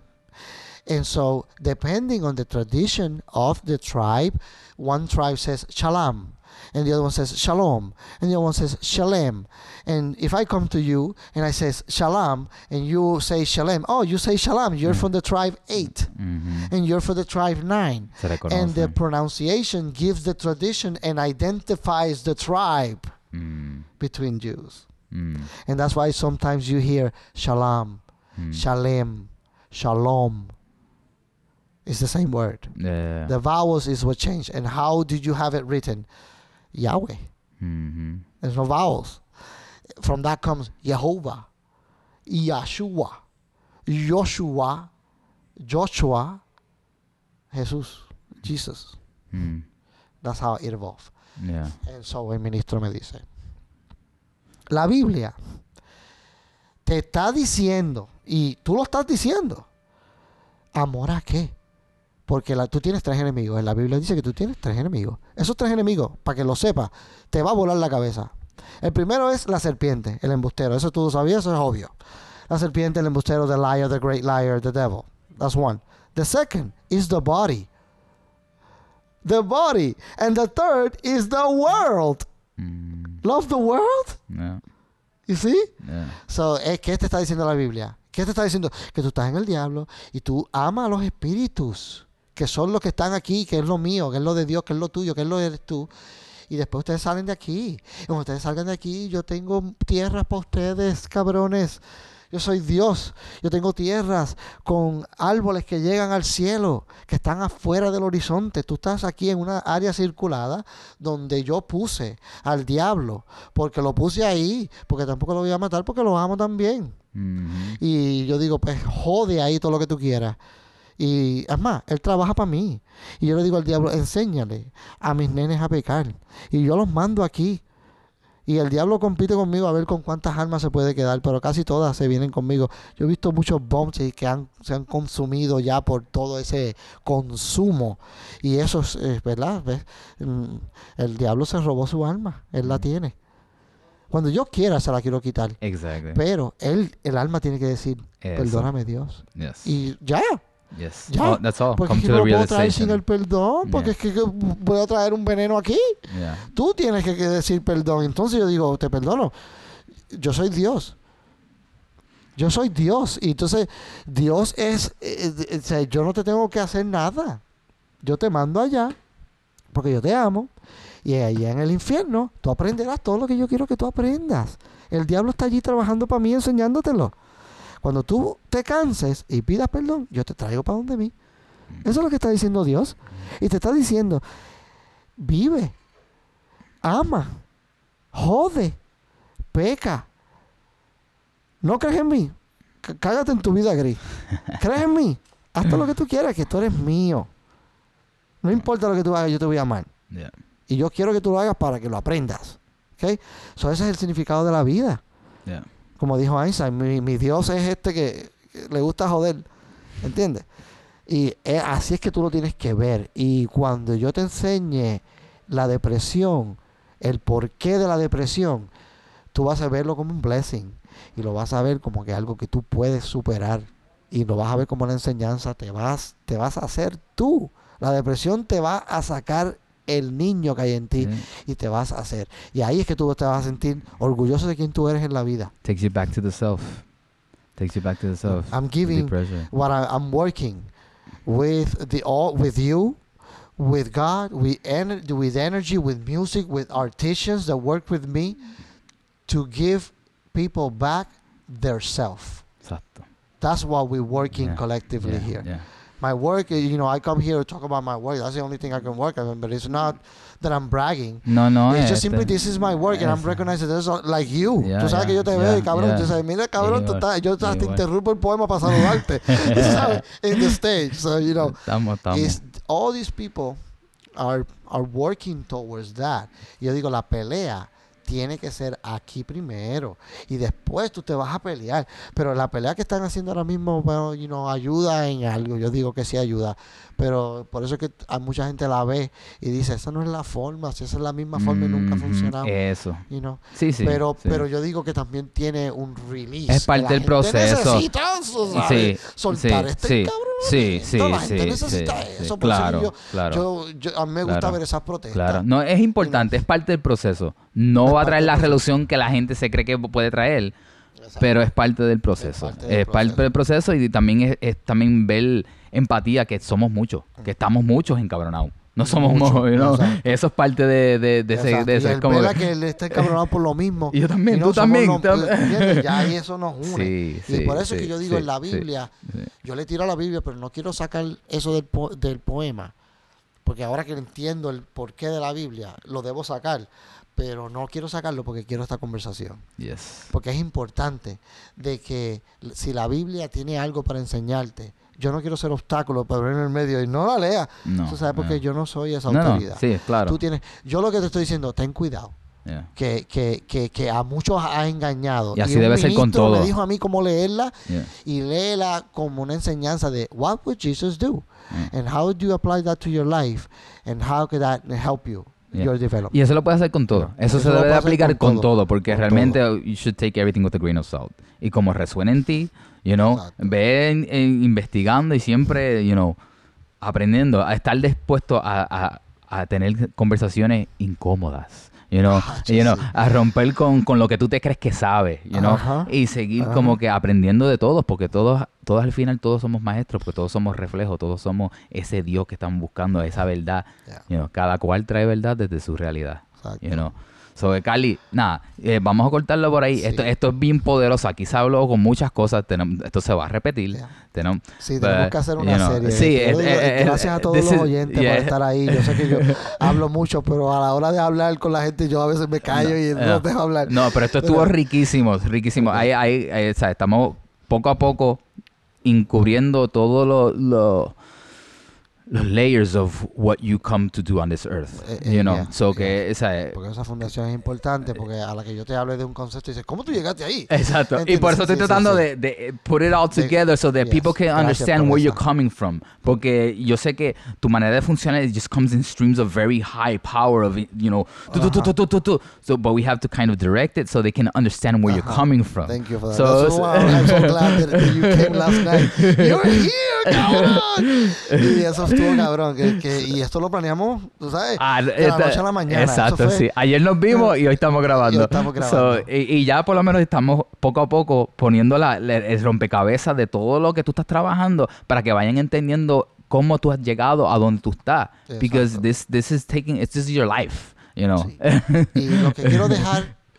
And so, depending on the tradition of the tribe, one tribe says shalom, and the other one says shalom, and the other one says shalem. And if I come to you and I says shalom, and you say shalem, oh, you say shalom, you're from the tribe eight, Mhm. and you're from the tribe nine. And the pronunciation gives the tradition and identifies the tribe Mm. between Jews. Mm. And that's why sometimes you hear shalom, Mm. shalem, shalom. It's the same word. Yeah. The vowels is what changed. And how did you have it written? Yahweh. Mhm. There's no vowels. From that comes Jehovah, Yahshua, Joshua, Joshua, Jesus, Jesus. Mm. That's how it evolved. Yeah. And so el ministro me dice, la Biblia te está diciendo, y tú lo estás diciendo, ¿amor a qué? Porque la- tú tienes tres enemigos. En la Biblia dice que tú tienes tres enemigos. Esos tres enemigos, para que lo sepas, te va a volar la cabeza. El primero es la serpiente, el embustero. Eso tú lo sabías, eso es obvio. La serpiente, el embustero, the liar, the great liar, the devil. That's one. The second is the body. The body. And the third is the world. Mm. Love the world. You see? Yeah. So, eh, ¿qué te está diciendo la Biblia? ¿Qué te está diciendo? Que tú estás en el diablo y tú amas a los espíritus, que son los que están aquí, que es lo mío, que es lo de Dios, que es lo tuyo, que es lo eres tú. Y después ustedes salen de aquí. Y cuando ustedes salgan de aquí, yo tengo tierras para ustedes, cabrones. Yo soy Dios. Yo tengo tierras con árboles que llegan al cielo, que están afuera del horizonte. Tú estás aquí en una área circulada donde yo puse al diablo, porque lo puse ahí, porque tampoco lo voy a matar, porque lo amo también. Y yo digo, pues jode ahí todo lo que tú quieras. Y es más, él trabaja para mí. Y yo le digo al diablo, enséñale a mis nenes a pecar. Y yo los mando aquí. Y el diablo compite conmigo a ver con cuántas almas se puede quedar, pero casi todas se vienen conmigo. Yo he visto muchos bombs que han, se han consumido ya por todo ese consumo. Y eso es, ¿verdad? ¿Ves? Mm, El diablo se robó su alma, él la tiene. Cuando yo quiera se la quiero quitar. Exactly. Pero él, el alma tiene que decir, Eso. perdóname Dios. Yes. Y ya, yes. ya. Oh, that's all. porque Come es que to the puedo traer sin el perdón, porque Yeah. es que a traer un veneno aquí. Yeah. Tú tienes que, decir perdón. Entonces yo digo, te perdono. Yo soy Dios. Yo soy Dios. Y entonces Dios es, eh, eh, yo no te tengo que hacer nada. Yo te mando allá, porque yo te amo. Y allá en el infierno, tú aprenderás todo lo que yo quiero que tú aprendas. El diablo está allí trabajando para mí, enseñándotelo. Cuando tú te canses y pidas perdón, yo te traigo para donde mí. Eso es lo que está diciendo Dios. Y te está diciendo, vive, ama, jode, peca. ¿No crees en mí? C- Cágate en tu vida, Gris. ¿Crees en mí? Haz todo lo que tú quieras, que tú eres mío. No importa lo que tú hagas, yo te voy a amar. Yeah. Y yo quiero que tú lo hagas para que lo aprendas. ¿Ok? So, ese es el significado de la vida. Yeah. Como dijo Einstein, mi, Dios es este que, le gusta joder. ¿Entiendes? Y así es que tú lo tienes que ver. Y cuando yo te enseñe la depresión, el porqué de la depresión, tú vas a verlo como un blessing. Y lo vas a ver como que algo que tú puedes superar. Y lo vas a ver como una enseñanza. Te vas, te vas a hacer tú. La depresión te va a sacar el niño que hay en ti Yeah. y te vas a hacer. Y ahí es que tú te vas a sentir orgulloso de quien tú eres en la vida. Takes you back to the self. Takes you back to the self. I'm giving what I, I'm working with the all with you, with God, with ener- with energy, with music, with artisans that work with me, to give people back their self. Exacto. That's what we're working Yeah. collectively Yeah, here. yeah. My work, uh, you know, I come here to talk about my work. That's the only thing I can work on, but it's not that I'm bragging. No, no, it's just simply this is my work and I'm recognizing there's like you. Yeah, tú sabes que yo te veo y cabrón, tú sabes, mira cabrón, tú estás, yo te, te interrumpo el poema para saludarte. Sabes, in the stage. So, you know, Estamos, estamos. is all these people are are working towards that. Yo digo, la pelea tiene que ser aquí primero y después tú te vas a pelear. Pero la pelea que están haciendo ahora mismo, bueno, you know, ayuda en algo. Yo digo que sí ayuda, pero por eso es que a mucha gente la ve y dice, esa no es la forma, si esa es la misma forma y nunca ha funcionado. Eso. you know. Sí, sí. pero, sí. pero yo digo que también tiene un release. Es parte la del gente proceso. Sí, ¿sabes? sí, Soltar este cabrón. sí, sí, la sí, gente sí, necesita sí, eso. por eso claro, yo, claro. yo, yo- a mí me gusta Claro, ver esas protestas. Claro, no es importante, es parte del proceso. No Es va a traer la proceso. resolución que la gente se cree que puede traer, Exacto. pero es parte del proceso. parte del Es parte del proceso y también es, es también ver empatía que somos muchos, que estamos muchos encabronados. No somos Mucho, muchos, exacto. Eso es parte de, de, de ese, de y ese- como que- que él está encabronado por lo mismo. Y yo también, no tú también, los- tam- ¿entiendes? Ya ahí eso nos une. Sí, y sí, por eso es que yo digo en la Biblia, yo le tiro a la Biblia, pero no quiero sacar eso del, po- del poema. Porque ahora que entiendo el porqué de la Biblia, lo debo sacar. Pero no quiero sacarlo porque quiero esta conversación. Yes. Porque es importante de que si la Biblia tiene algo para enseñarte, yo no quiero ser obstáculo para ver en el medio y no la lea. No, Tú sabes, porque no. yo no soy esa No, no, autoridad. sí, claro. Tú tienes, yo lo que te estoy diciendo, ten cuidado. Yeah. Que, que, que, que a muchos ha engañado. Y así un debe ser con todo. Me dijo a mí cómo leerla Yeah. y léela como una enseñanza de what would Jesus do Mm. and how do you apply that to your life and how could that help you Yeah. your development. Y eso lo puedes hacer con todo. Eso, Eso se debe aplicar con con todo. todo, porque Con realmente uh, you should take everything with a grain of salt. Y como resuena en ti, you know, Exacto. ve en- en investigando y siempre, you know, aprendiendo, a estar dispuesto a, a- a tener conversaciones incómodas. You know, Ah, you know, sí. a romper con, con lo que tú te crees que sabes, you know, Ajá. y seguir Ajá. como que aprendiendo de todos, porque todos, todos al final todos somos maestros, porque todos somos reflejos, todos somos ese Dios que estamos buscando, esa verdad, Yeah. you know, cada cual trae verdad desde su realidad. Exacto. You know. So, Cali, nada, eh, vamos a cortarlo por ahí. Sí. Esto, esto es bien poderoso. Aquí se habló con muchas cosas. Tenemos, esto se va a repetir. Yeah. Tenemos, Sí, but, tenemos que hacer una you know, serie. Sí, Yo es- digo, es- es- gracias a todos los is- oyentes yeah. por estar ahí. Yo sé que yo hablo mucho, pero a la hora de hablar con la gente, yo a veces me callo y no yeah. dejo hablar. No, pero esto estuvo riquísimo, riquísimo. Ahí, ahí, ahí, o sea, estamos poco a poco encubriendo todos los lo, los layers of what you come to do on this earth. Eh, eh, you know, yeah, so que, o sea, Porque esa fundación es importante, porque a la que yo te hable de un concepto, dices, ¿cómo tú llegaste ahí? Exacto. Y ¿Entiendes? por eso estoy Sí, sí, tratando sí. de, de eh, put it all De- together so that yes. people can understand where you're coming from. Porque yo sé que tu manera de funcionar it just comes in streams of very high power of, you know, tu, tu, tu, tu, tu, tu, so but we have to kind of direct it so they can understand where you're coming from. Thank you for that. So- That's why I'm so glad that, that you came last night. You're here, cabrón. Y eso estuvo cabrón. Que, que, y esto lo planeamos, tú sabes, Ah, de la esta- noche a la mañana. Exacto, fue- sí. Ayer nos vimos y hoy estamos grabando. Y hoy estamos grabando. So, y, y ya por lo menos estamos poco a poco poniendo la, la- el rompecabezas de todo lo que tú estás trabajando para que vayan entendiendo cómo tú has llegado a donde tú estás. Because Exacto. this, this is taking, this is your life, you know. Sí. Y lo que quiero dejar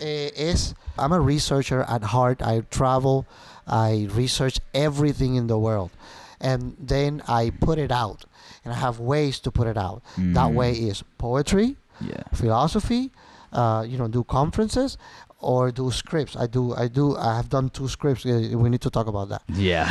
eh, es, I'm a researcher at heart. I travel, I research everything in the world. And then I put it out. And I have ways to put it out. That Mm. way is poetry, Yeah. philosophy, uh, you know, do conferences or do scripts. I do, I do, I have done two scripts. Uh, We need to talk about that. Yeah.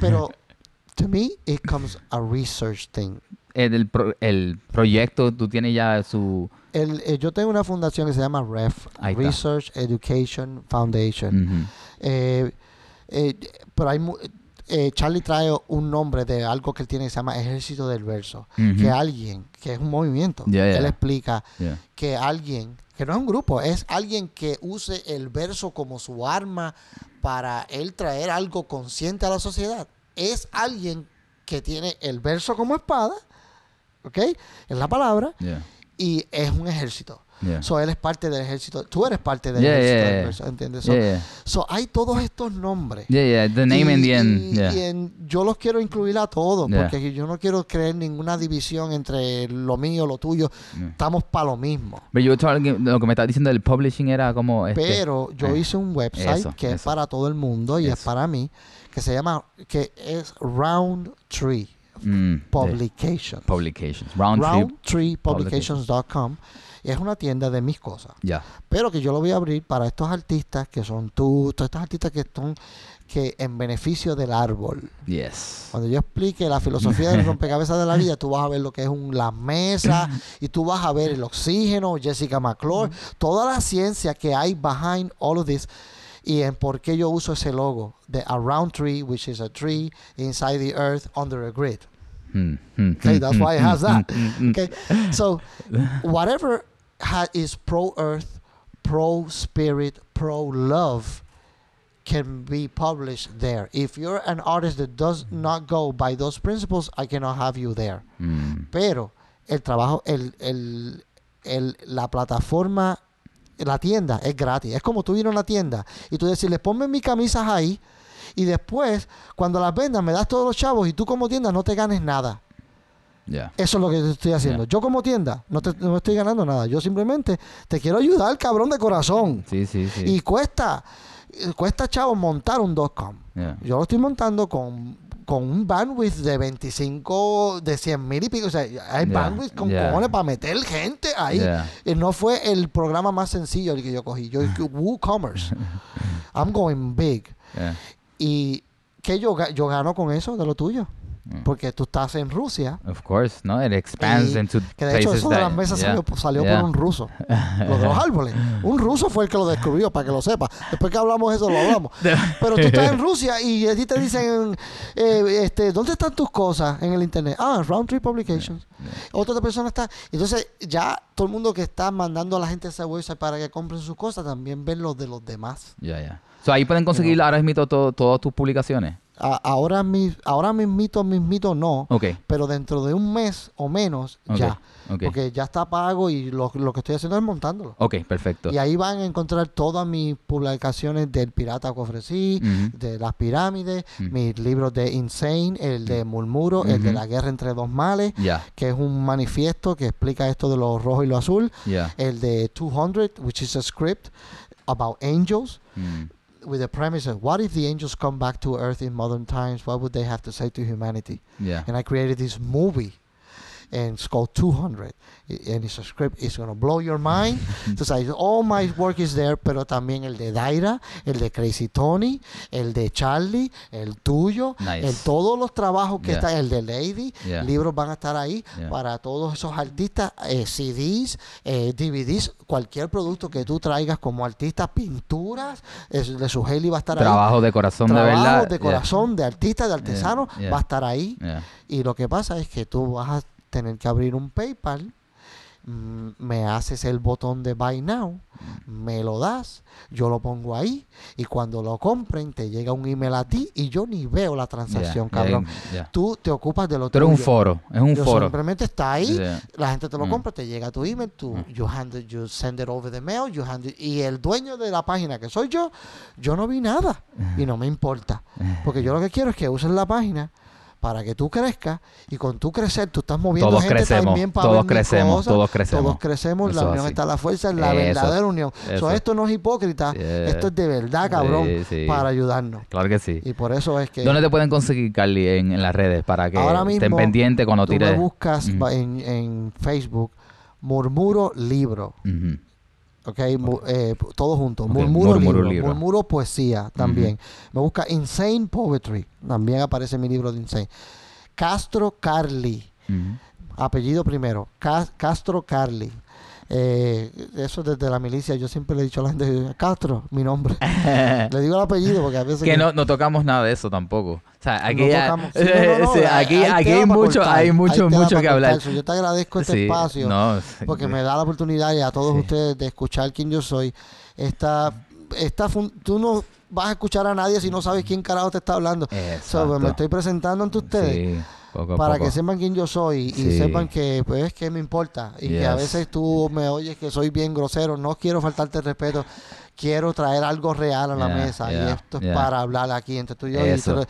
Pero to me, it comes a research thing. el, el pro- el proyecto, tú tienes ya su... El, eh, yo tengo una fundación que se llama REF, Research Education Foundation. Ujú. Eh, eh, pero hay eh, Charlie trae un nombre de algo que él tiene que se llama Ejército del Verso. Que alguien, que es un movimiento, él explica Yeah. que alguien, que no es un grupo, es alguien que use el verso como su arma para él traer algo consciente a la sociedad. Es alguien que tiene el verso como espada, ¿ok? Es la palabra, y es un ejército. Yeah. So, él es parte del ejército. Tú eres parte del Yeah, ejército yeah, verso, ¿entiendes? So, so, hay todos estos nombres. Yeah, yeah. The name in Y- the end. y- en- yo los quiero incluir a todos, porque yo no quiero crear ninguna división entre lo mío, lo tuyo. Estamos para lo mismo. Pero yo lo que me estás diciendo del publishing era como... Este, Pero yo eh, hice un website eso, que es eso. para todo el mundo y es Eso. para mí, que se llama, que es Roundtree mm, de- Publications. Publications. Round trip. Roundtreepublications.com. Y es una tienda de mis cosas. Ya. Pero que yo lo voy a abrir para estos artistas que son tú, todos estos artistas que están que en beneficio del árbol. Yes. Cuando yo explique la filosofía del rompecabezas de la vida, tú vas a ver lo que es un, la mesa y tú vas a ver el oxígeno, Jessica McClure, toda la ciencia que hay behind all of this y en por qué yo uso ese logo de a round tree, which is a tree inside the earth under a grid. Mm, mm, Okay, that's mm, why it has mm, that. mm, mm, Okay, so whatever ha- is pro earth, pro spirit, pro love can be published there. If you're an artist that does not go by those principles, I cannot have you there. mm. Pero el trabajo, el, el, el- la plataforma, la tienda es gratis. Es como tú ir a una tienda y tú decirle, ponme mis camisas ahí y después, cuando las vendas, me das todos los chavos y tú como tienda no te ganes nada. Yeah. Eso es lo que te estoy haciendo. Yo como tienda no, te, no estoy ganando nada. Yo simplemente te quiero ayudar, cabrón de corazón. Sí, sí, sí. Y cuesta, cuesta, chavo, montar un .com. Yeah. Yo lo estoy montando con, con un bandwidth de 25, de 100 mil y pico. O sea, hay bandwidth con cojones para meter gente ahí. Y no fue el programa más sencillo el que yo cogí. Yo WooCommerce. I'm going big. ¿Y qué yo, yo gano con eso de lo tuyo? Mm. Porque tú estás en Rusia. Of course, no, it expands Y into Que de hecho eso de las mesas yeah. salió, salió Yeah. por un ruso. Lo de los árboles. Un ruso fue el que lo descubrió, para que lo sepa. Después que hablamos eso, lo hablamos. Pero tú estás en Rusia y a ti te dicen, eh, este, ¿dónde están tus cosas en el internet? Ah, Roundtree Publications. Otra persona está. Entonces, ya todo el mundo que está mandando a la gente a ese website para que compren sus cosas también ven los de los demás. Ya, ya. So, ahí pueden conseguir ahora mismo todas tus publicaciones. A- ahora, mis, ahora mismito, mismito no, pero dentro de un mes o menos ya. Porque ya está pago y lo, lo que estoy haciendo es montándolo. Ok, perfecto. Y ahí van a encontrar todas mis publicaciones del pirata que ofrecí, de las pirámides, mis libros de Insane, el de Murmuro, el de la guerra entre dos males, que es un manifiesto que explica esto de lo rojo y lo azul, el de 200, which is a script about angels, Mm, with the premise of what if the angels come back to earth in modern times, what would they have to say to humanity? Yeah. And I created this movie. And it's called 200. I- And it's a script. It's going to blow your mind. Entonces, all my work is there, pero también el de Daira, el de Crazy Tony, el de Charlie, el tuyo, Nice. el todos los trabajos que Yeah. está, el de Lady, Yeah. libros van a estar ahí Yeah. para todos esos artistas, eh, CDs, eh, DVDs, cualquier producto que tú traigas como artista, pinturas, es, de su Heli va a estar ahí. Trabajo de corazón de Trabajos verdad. de corazón, de artista, de artesano, va a estar ahí. Y lo que pasa es que tú vas a tener que abrir un PayPal, mm, me haces el botón de Buy Now, me lo das, yo lo pongo ahí y cuando lo compren te llega un email a ti y yo ni veo la transacción, Ya, cabrón. ya. Tú te ocupas de lo Tú eres un foro, es un Yo foro. simplemente está ahí, la gente te lo Mm. compra, te llega tu email, tú, Mm. you, hand it- you send it over the mail, you hand it- y el dueño de la página que soy yo, yo no vi nada y no me importa, porque yo lo que quiero es que uses la página para que tú crezcas y con tu crecer tú estás moviendo Todos gente crecemos, también para todos crecemos, cosas. todos crecemos. Todos crecemos, la unión así. está la fuerza, es la Eso, verdadera unión. So, esto no es hipócrita, Yeah. esto es de verdad, cabrón, Sí, sí. para ayudarnos. Claro que sí. Y por eso es que ¿Dónde te pueden conseguir, Carly, en, en las redes? Para que Ahora estén mismo, pendientes cuando tú me tires. buscas en, en Facebook Murmuro Libro. Ujú. Ok, Mu- eh, todo junto. Ok, Murmuro, Murmuro libro, libro. Murmuro poesía también. Me busca Insane Poetry. También aparece mi libro de Insane. Castro Carly. Apellido primero. Ca- Castro Carly. Eh, eso desde la milicia. Yo siempre le he dicho a la gente, Castro, mi nombre. le digo el apellido porque a veces... que no, no tocamos nada de eso tampoco. Sea, aquí, no no, no, sí, hay- aquí, hay aquí hay mucho, cortar, hay mucho, mucho que hablar. Yo te agradezco este Sí, espacio. porque me da la oportunidad y a todos Sí. ustedes de escuchar quién yo soy. Esta, esta fun- tú no vas a escuchar a nadie si no sabes quién carajo te está hablando. So, me estoy presentando ante ustedes poco a para poco. que sepan quién yo soy y Sí. sepan que pues que me importa y que a veces tú me oyes que soy bien grosero, no quiero faltarte el respeto. Quiero traer algo real a la Yeah, mesa y esto es yeah. para hablar aquí entre tú y yo. Y, Eso.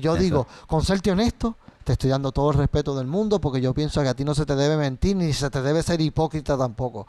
yo Eso. digo, con serte honesto, te estoy dando todo el respeto del mundo porque yo pienso que a ti no se te debe mentir ni se te debe ser hipócrita tampoco.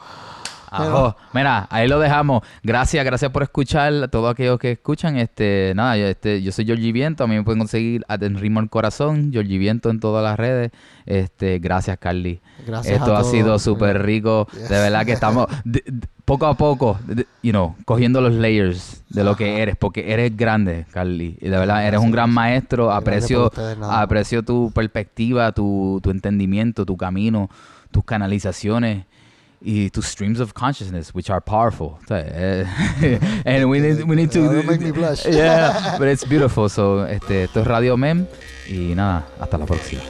Ajo. Mira, ahí lo dejamos. Gracias, gracias por escuchar a todos aquellos que escuchan. Este, nada, yo, este, yo soy Georgie Viento. A mí me pueden conseguir a En Ritmo al Corazón, Georgie Viento en todas las redes. Este, gracias, Carly. Gracias Esto a ha todos. sido súper rico. Yes. De verdad que estamos de- de- poco a poco, de- you know, cogiendo los layers de lo que eres, porque eres grande, Carly. Y de verdad, eres un gran maestro. Aprecio, ustedes, aprecio tu perspectiva, tu, tu entendimiento, tu camino, tus canalizaciones y tus streams of consciousness, which are powerful. And we need, we need to. Don't make me blush. Yeah, but it's beautiful. So, este, esto es Radio Mem y nada, hasta la próxima.